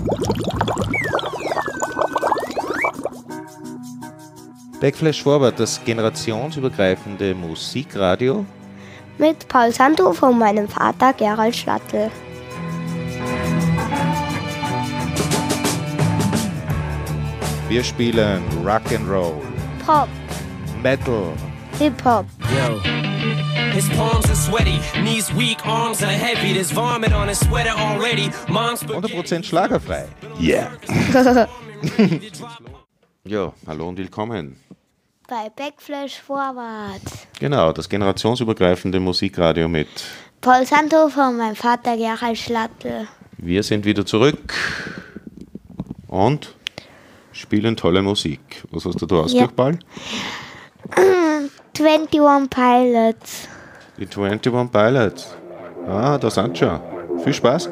S2: Backflash Forward, das generationsübergreifende Musikradio.
S1: Mit Paul Sandofer und meinem Vater Gerald Schlattel.
S2: Wir spielen Rock'n'Roll.
S1: Pop,
S2: Metal,
S1: Hip Hop.
S5: Yo. His palms are sweaty, knees weak, arms are heavy. There's vomit on his sweater already. Mom's
S2: 100% schlagerfrei. Yeah.
S4: ja, hallo und willkommen.
S1: Bei Backflash Forward.
S4: Genau, das generationsübergreifende Musikradio mit
S1: Paul Sandhofer und meinem Vater Gerald Schlattl.
S4: Wir sind wieder zurück und spielen tolle Musik. Was hast du da ausgedacht, ja. Ball?
S1: 21 Pilots.
S4: Die 21 Pilots. Ah, da sind schon. Viel Spaß.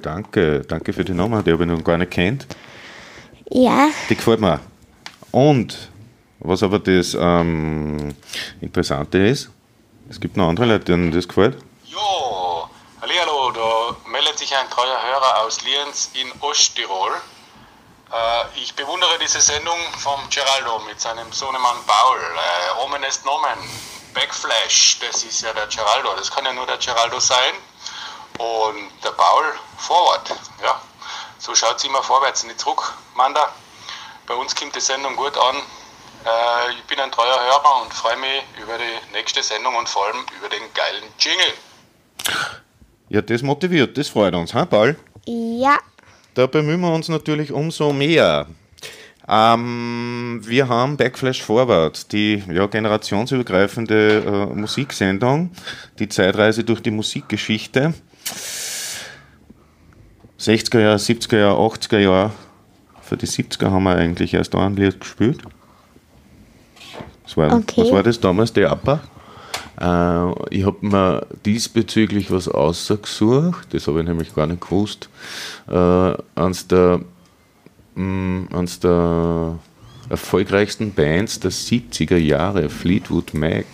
S8: Danke. Danke für die Nummer, die habe ich noch gar nicht kennt.
S1: Ja,
S8: Die gefällt mir. Und was aber das ähm, Interessante ist, es gibt noch andere Leute, denen das gefällt.
S19: Jo, hallihallo, da meldet sich ein treuer Hörer aus Lienz in Osttirol. Äh, ich bewundere diese Sendung vom Geraldo mit seinem Sohnemann Paul. Äh, Omen est Nomen, Backflash, das ist ja der Geraldo, das kann ja nur der Geraldo sein. Und der Paul Forward, ja. So schaut es immer vorwärts, nicht zurück. Manda, bei uns kommt die Sendung gut an. Äh, ich bin ein treuer Hörer und freue mich über die nächste Sendung und vor allem über den geilen Jingle.
S8: Ja, das motiviert, das freut uns, ha, Paul?
S1: ja.
S8: Da bemühen wir uns natürlich umso mehr. Ähm, wir haben Backflash Forward, die ja, generationsübergreifende äh, Musiksendung, die Zeitreise durch die Musikgeschichte. 60er Jahre, 70er Jahre, 80er Jahre. Für die 70er haben wir eigentlich erst ein Lied gespielt. Was war,
S1: Okay.
S8: was war das damals, der Upper? Äh, ich habe mir diesbezüglich was ausgesucht, das habe ich nämlich gar nicht gewusst. Äh, eines, der, mh, eines der erfolgreichsten Bands der 70er Jahre, Fleetwood Mac.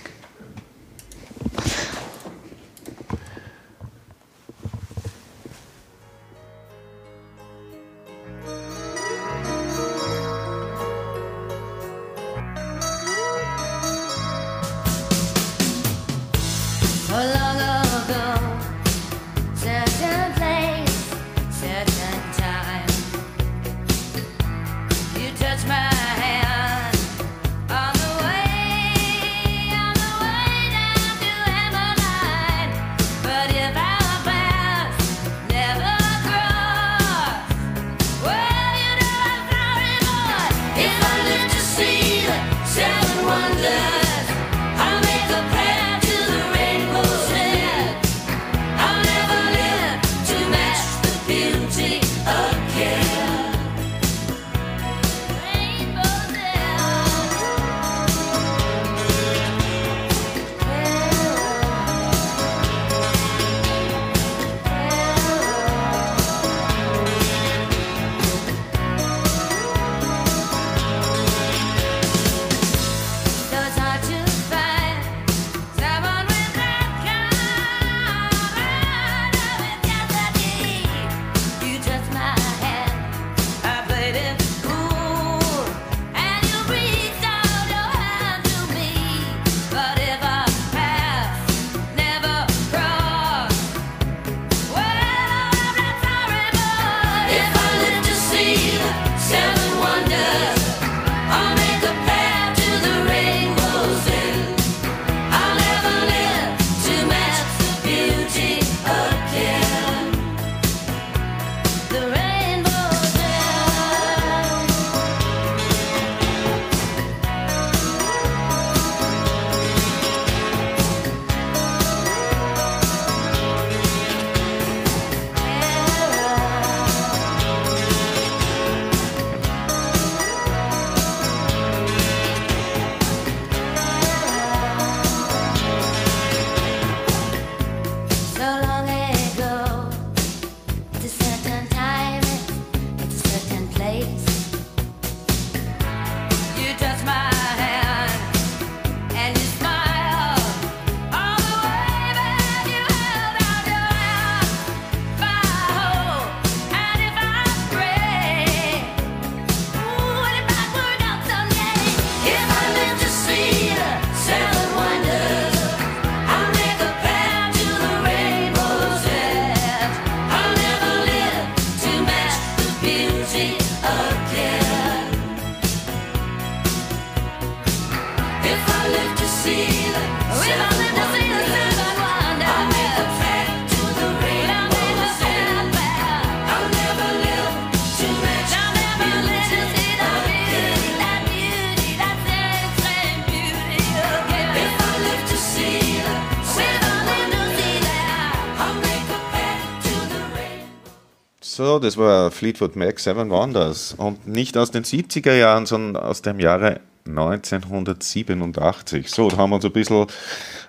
S2: So,
S8: das war Fleetwood Mac Seven Wonders. Und nicht aus den 70er Jahren, sondern aus dem Jahre
S13: 1987. So, da haben wir uns ein bisschen, haben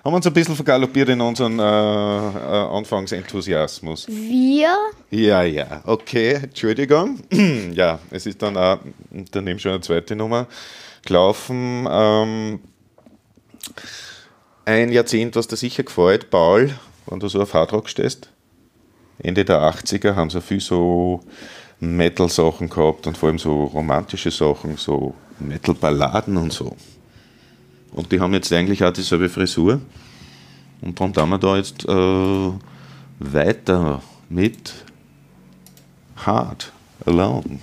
S13: wir uns ein bisschen vergaloppiert in unseren äh, äh, Anfangsenthusiasmus.
S1: Wir?
S13: Ja, ja, okay, Entschuldigung. ja, es ist dann auch daneben schon eine zweite Nummer gelaufen. Ähm, ein Jahrzehnt, was dir sicher gefällt, Paul, wenn du so auf Hardrock stehst. Ende der 80er haben sie viel so Metal-Sachen gehabt und vor allem so romantische Sachen, so Metal-Balladen und so. Und die haben jetzt eigentlich auch dieselbe Frisur. Und darum tun wir da jetzt äh, weiter mit Hard Alone.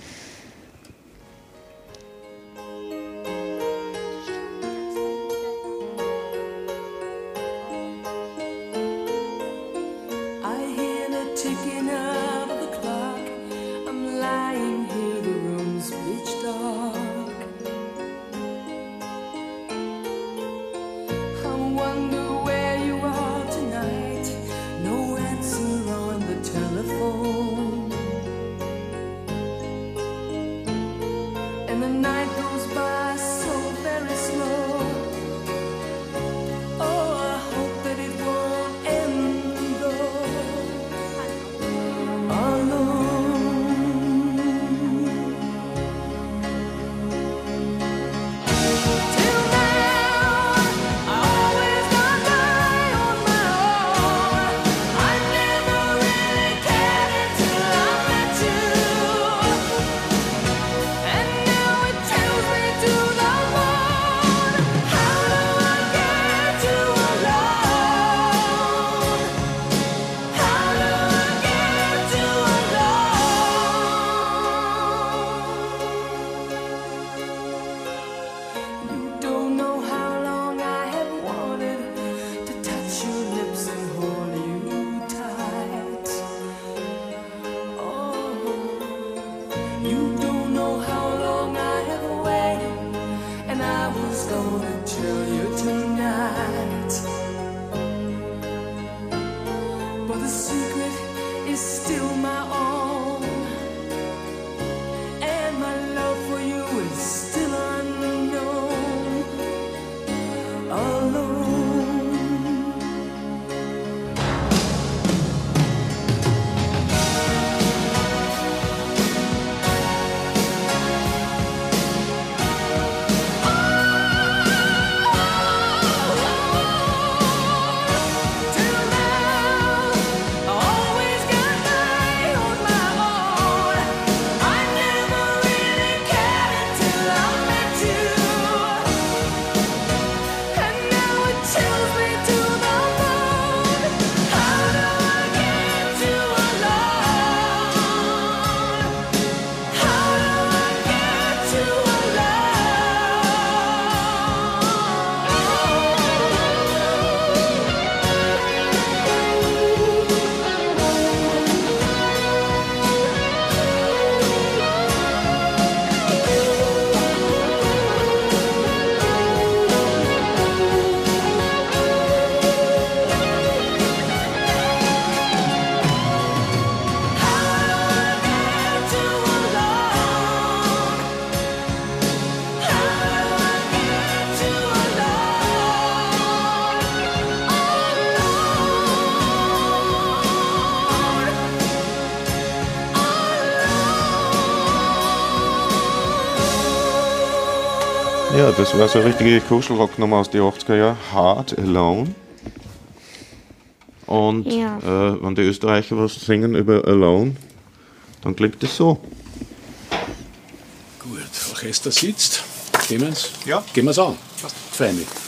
S13: Das war so eine richtige Kuschelrocknummer aus den 80er Jahren. Hard Alone. Und
S2: Ja.
S13: äh, wenn die Österreicher was singen über Alone, dann klingt das so.
S9: Gut, Orchester sitzt. Gehen wir's? Ja. Gehen wir's an. Feine. Super.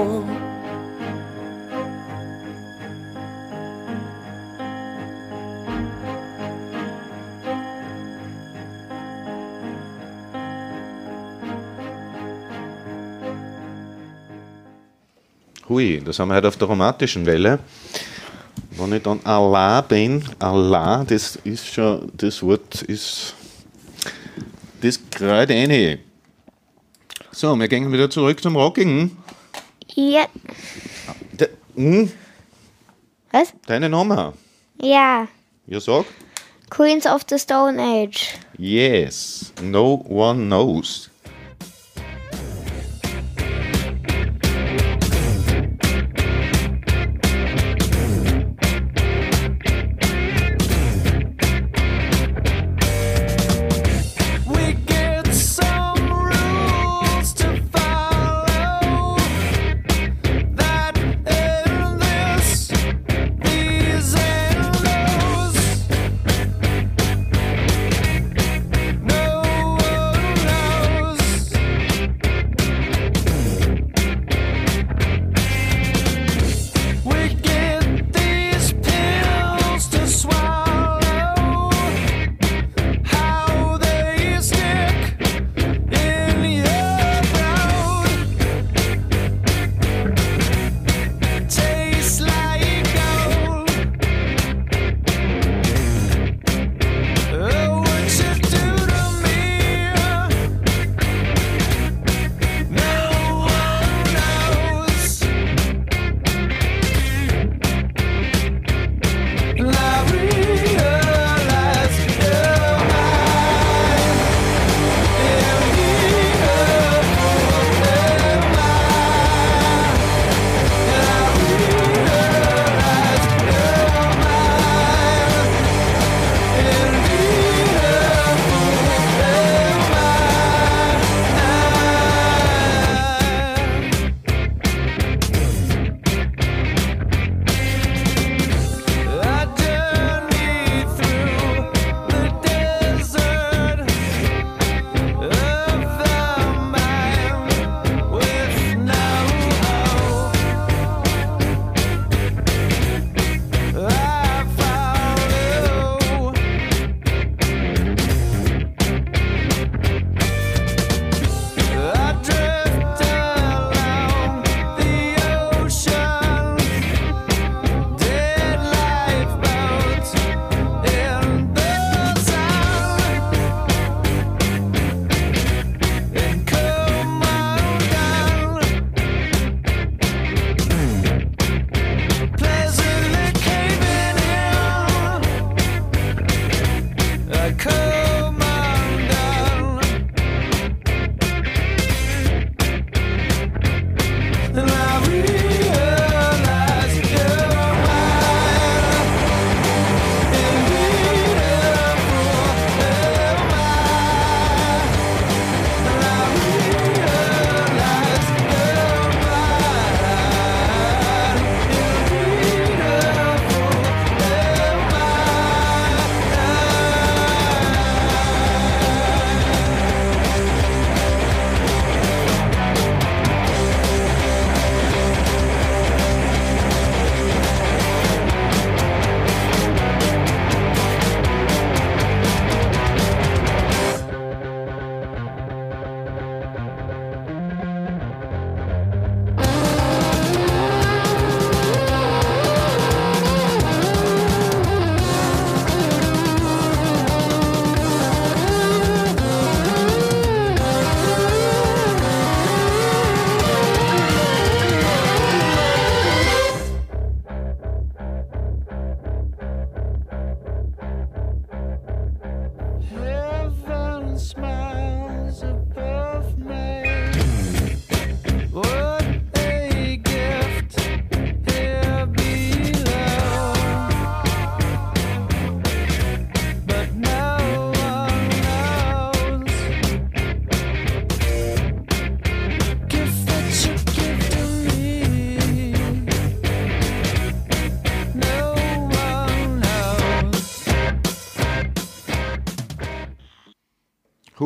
S20: Warum?
S2: Hui, das haben wir heute auf der romantischen Welle. Wenn ich dann Allah bin, Allah, das ist schon, das Wort ist, das gerade eine. So, wir gehen wieder zurück zum Rockigen.
S1: Ja.
S2: De, hm?
S1: Was?
S2: Deine Nummer.
S1: Ja.
S2: Ja, sag.
S1: Queens of the Stone Age.
S2: Yes. No one knows.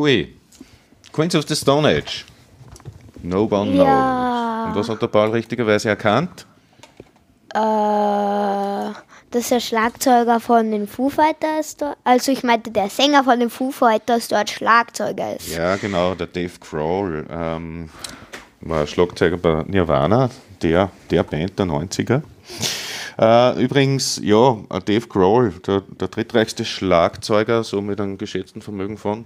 S2: Hui. Queens of the Stone Age. No one knows.
S21: Ja.
S2: Und was hat der Paul richtigerweise erkannt?
S21: Äh, das ist der Schlagzeuger von den Foo Fighters dort. Also ich meinte, der Sänger von den Foo Fighters dort Schlagzeuger ist.
S2: Ja, genau, der Dave Grohl ähm, war Schlagzeuger bei Nirvana, der, der Band der 90er. Äh, übrigens, ja, Dave Grohl, der, der drittreichste Schlagzeuger, so mit einem geschätzten Vermögen von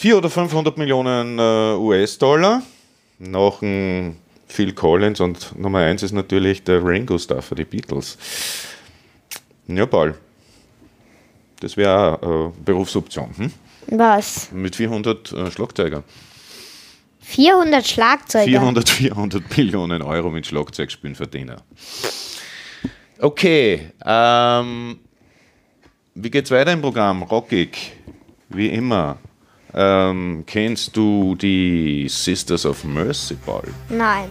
S2: 400 oder 500 Millionen äh, US-Dollar. Nach dem Phil Collins und Nummer eins ist natürlich der Ringo Starr für die Beatles. Ja, Paul. Das wäre auch eine Berufsoption. Hm?
S21: Was?
S2: Mit 400 äh, Schlagzeugern.
S21: 400 Schlagzeuger.
S2: 400, 400 Millionen Euro mit Schlagzeugspielen verdienen. Okay, ähm, wie geht's weiter im Programm? Rockig, wie immer. Ähm, kennst du die Sisters of Mercy, Paul?
S21: Nein.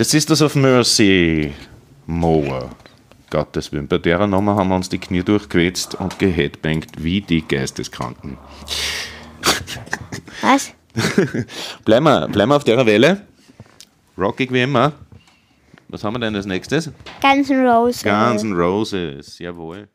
S22: The
S9: Sisters of Mercy. Moa. Gottes Willen. Bei derer Nummer haben wir uns die Knie durchquetscht und geheadbankt wie die Geisteskranken.
S11: Was?
S9: bleiben, wir, bleiben wir auf derer Welle. Rockig wie immer. Was haben wir denn als nächstes?
S11: Ganzen Roses.
S9: Ganzen Roses, jawohl.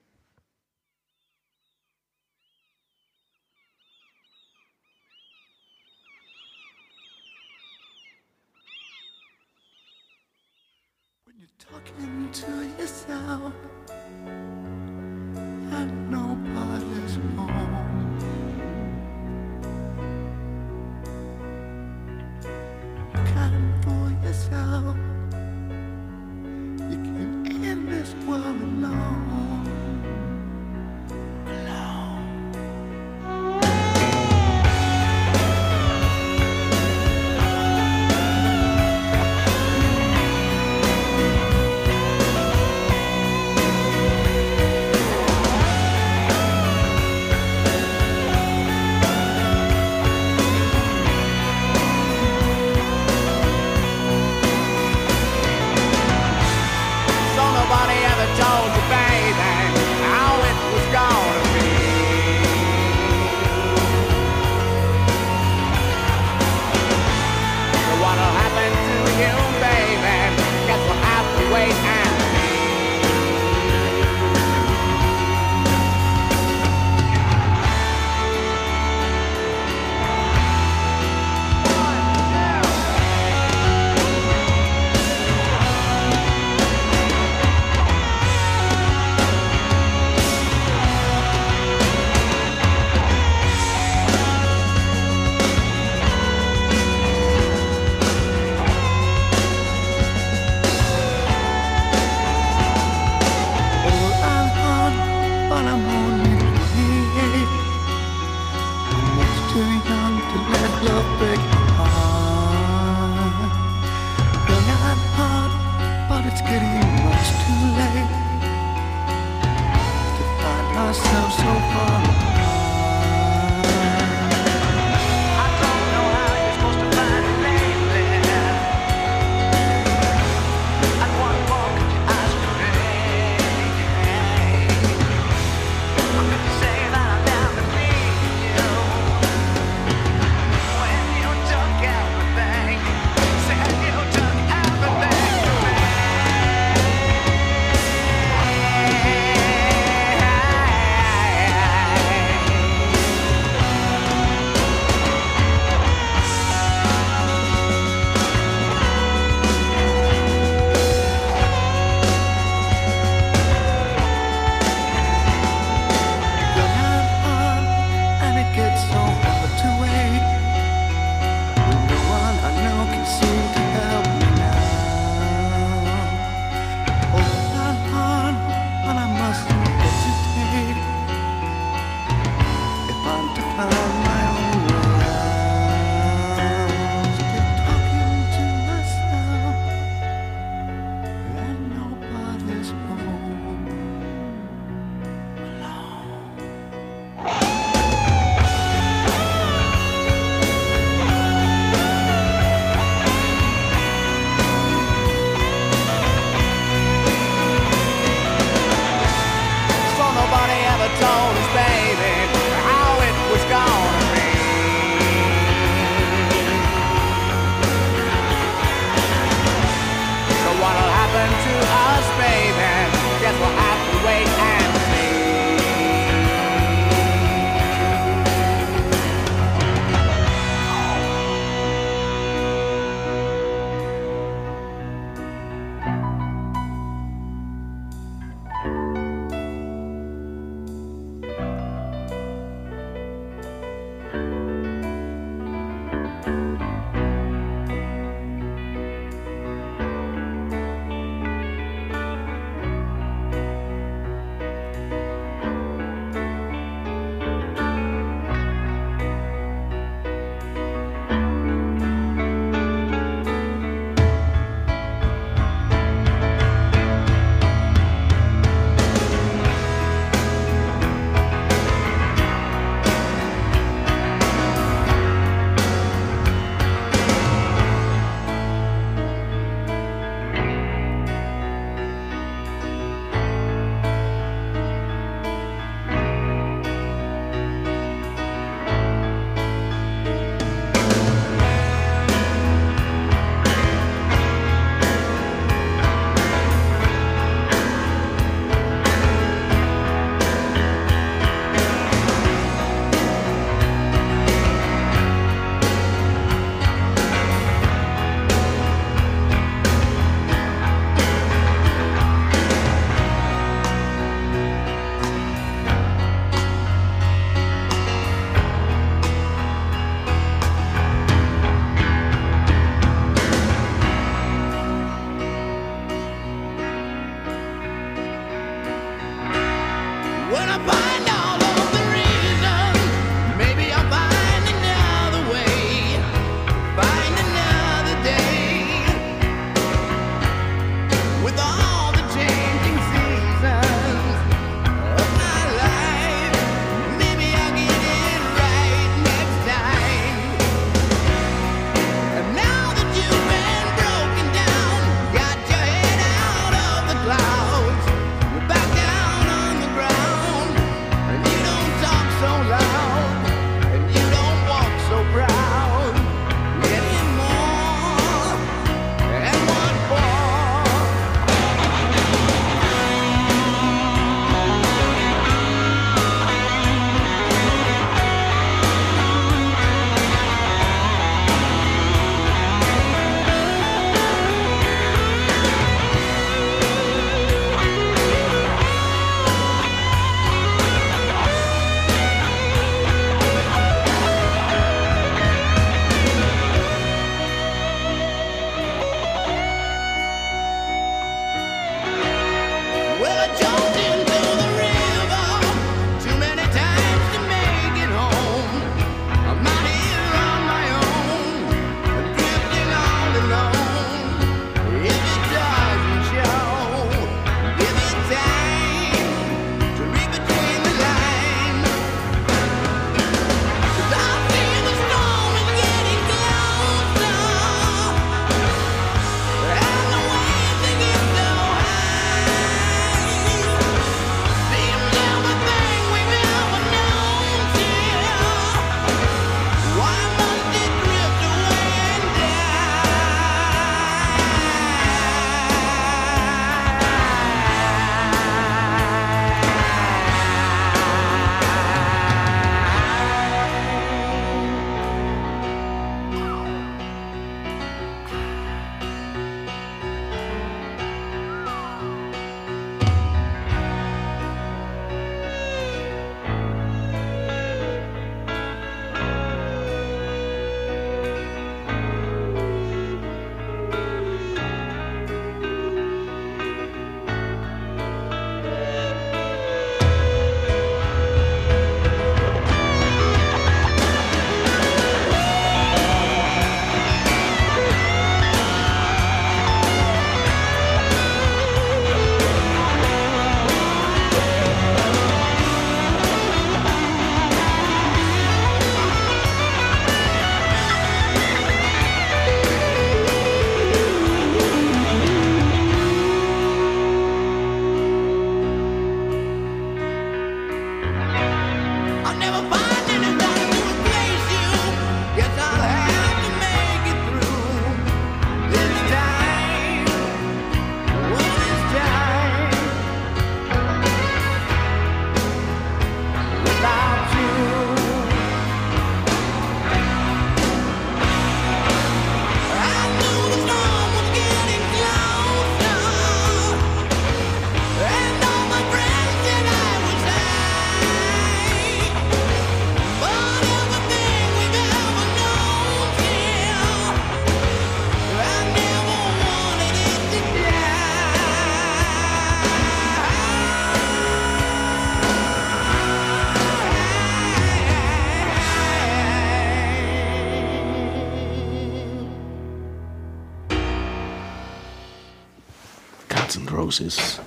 S2: Roses.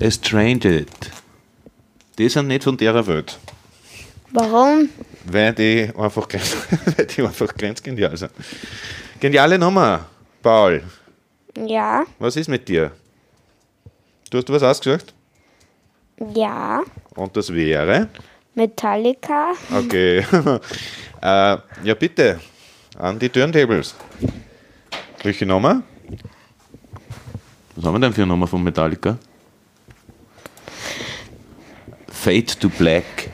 S2: Estranged. Die sind nicht von der Welt.
S1: Warum?
S2: Weil die einfach, ganz- weil die einfach ganz genial sind. Geniale Nummer, Paul.
S11: Ja,
S2: Was ist mit dir? Du hast was ausgesagt?
S11: ja.
S2: Und das wäre?
S11: Metallica.
S2: Okay. äh, ja, bitte. An die Turntables. Welche Nummer? Was haben wir denn für eine Nummer von Metallica? Fade to Black.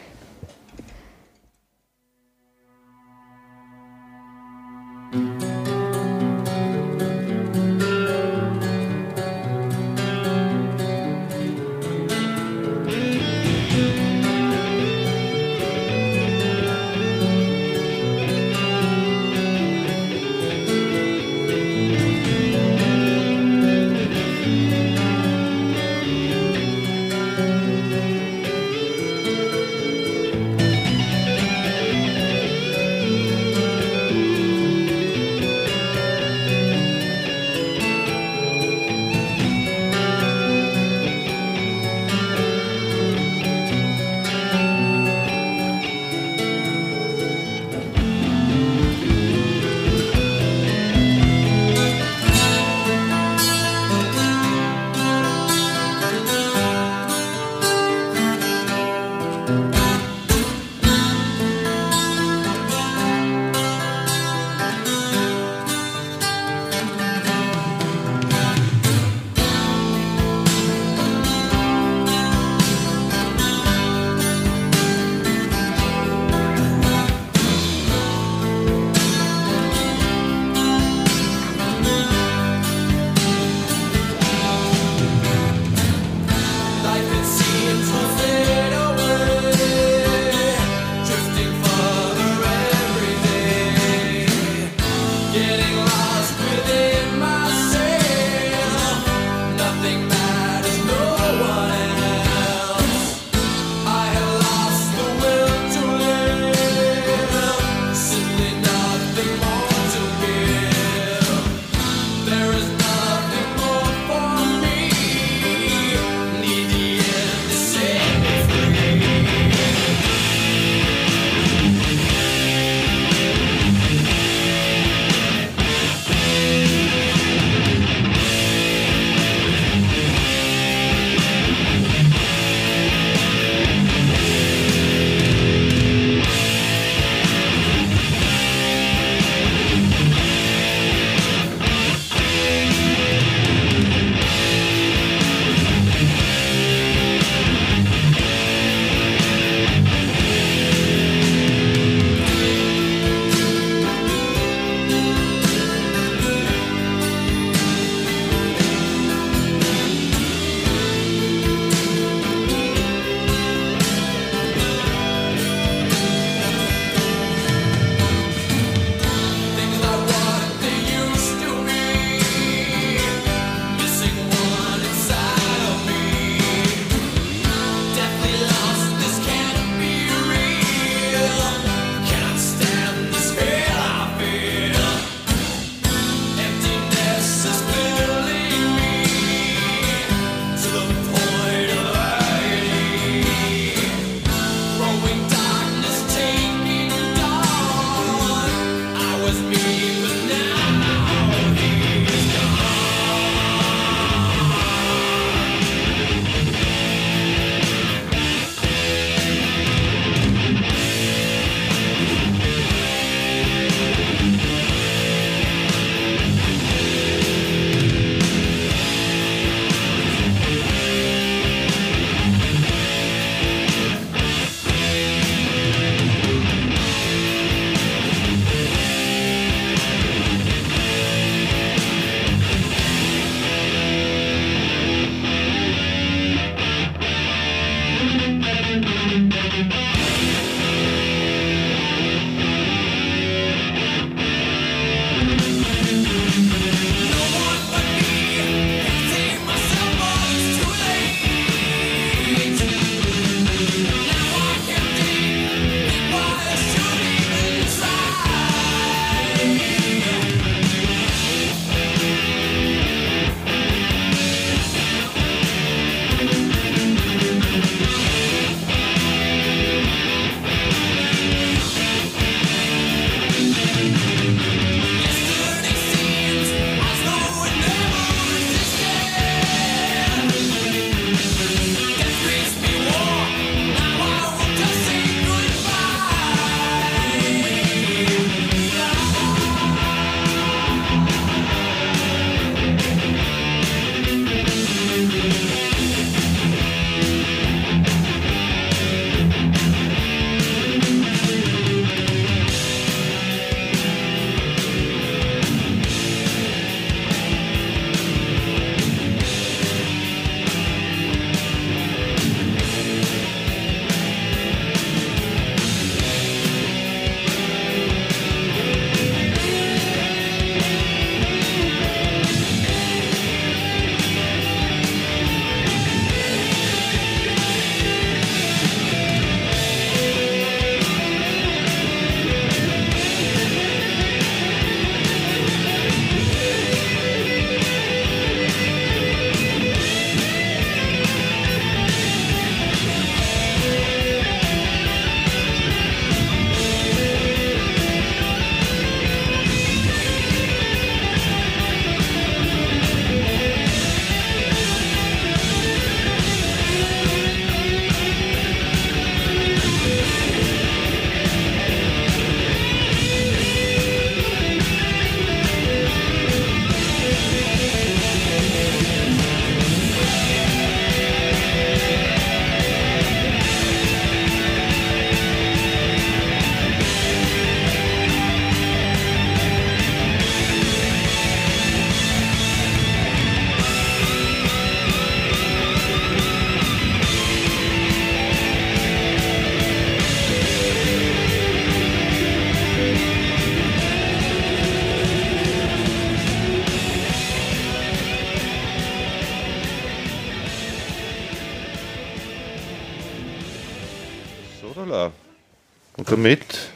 S2: Damit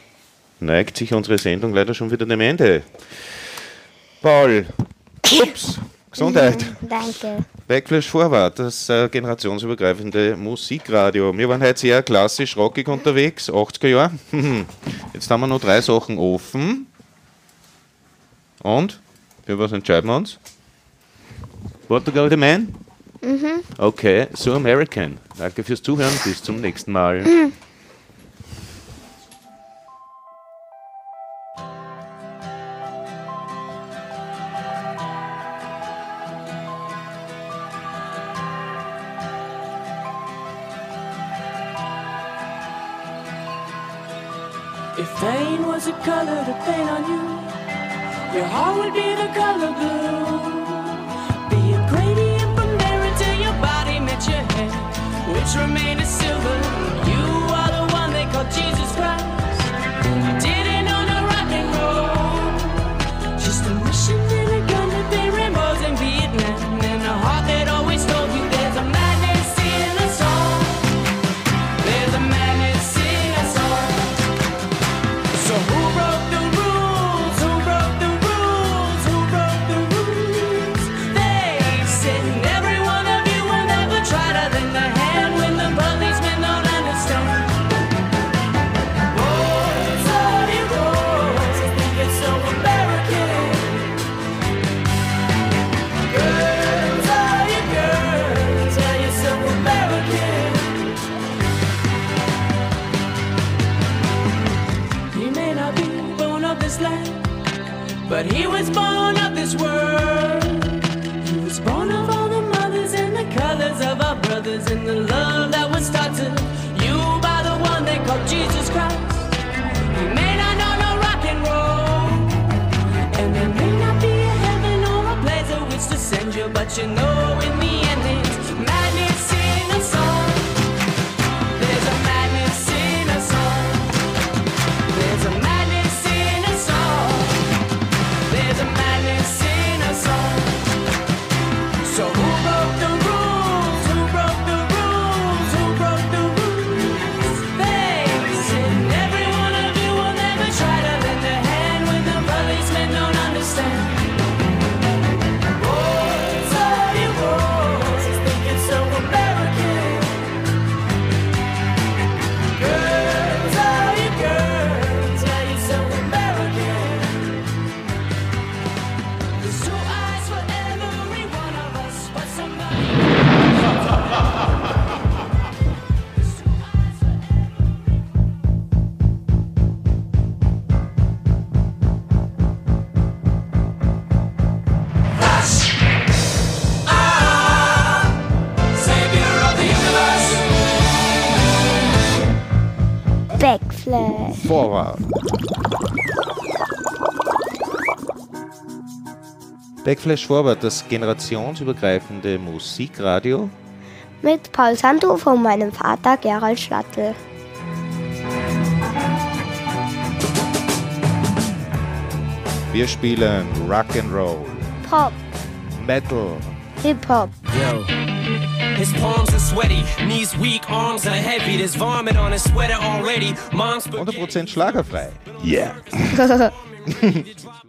S2: neigt sich unsere Sendung leider schon wieder dem Ende. Paul, ups, Gesundheit.
S23: Danke.
S2: Backflash Vorwart, das äh, generationsübergreifende Musikradio. Wir waren heute sehr klassisch rockig unterwegs, 80er Jahre. Jetzt haben wir noch drei Sachen offen. Und? Für was entscheiden wir uns? What the Man?
S23: Mhm.
S2: Okay, so American. Danke fürs Zuhören, bis zum nächsten Mal.
S8: If your heart would be the color blue. Be a gradient from there until your body met your head, which remained a silver. You are the one they call Jesus but he was born of this world. He was born of all the mothers and the colors of our brothers and the love that was to you by the one they call Jesus Christ. He may not know no rock and roll, and there may not be a heaven or a place of which to send you, but you know in the
S2: Backflash Vorwart, das generationsübergreifende Musikradio.
S1: Mit Paul Santo von meinem Vater Gerald Schlattel.
S2: Wir spielen Rock'n'Roll,
S1: Pop,
S2: Metal,
S1: Hip-Hop.
S5: Yo. His palms are sweaty, knees weak, arms are heavy. There's vomit on his sweater already. Mom's
S2: 100% schlagerfrei. Yeah.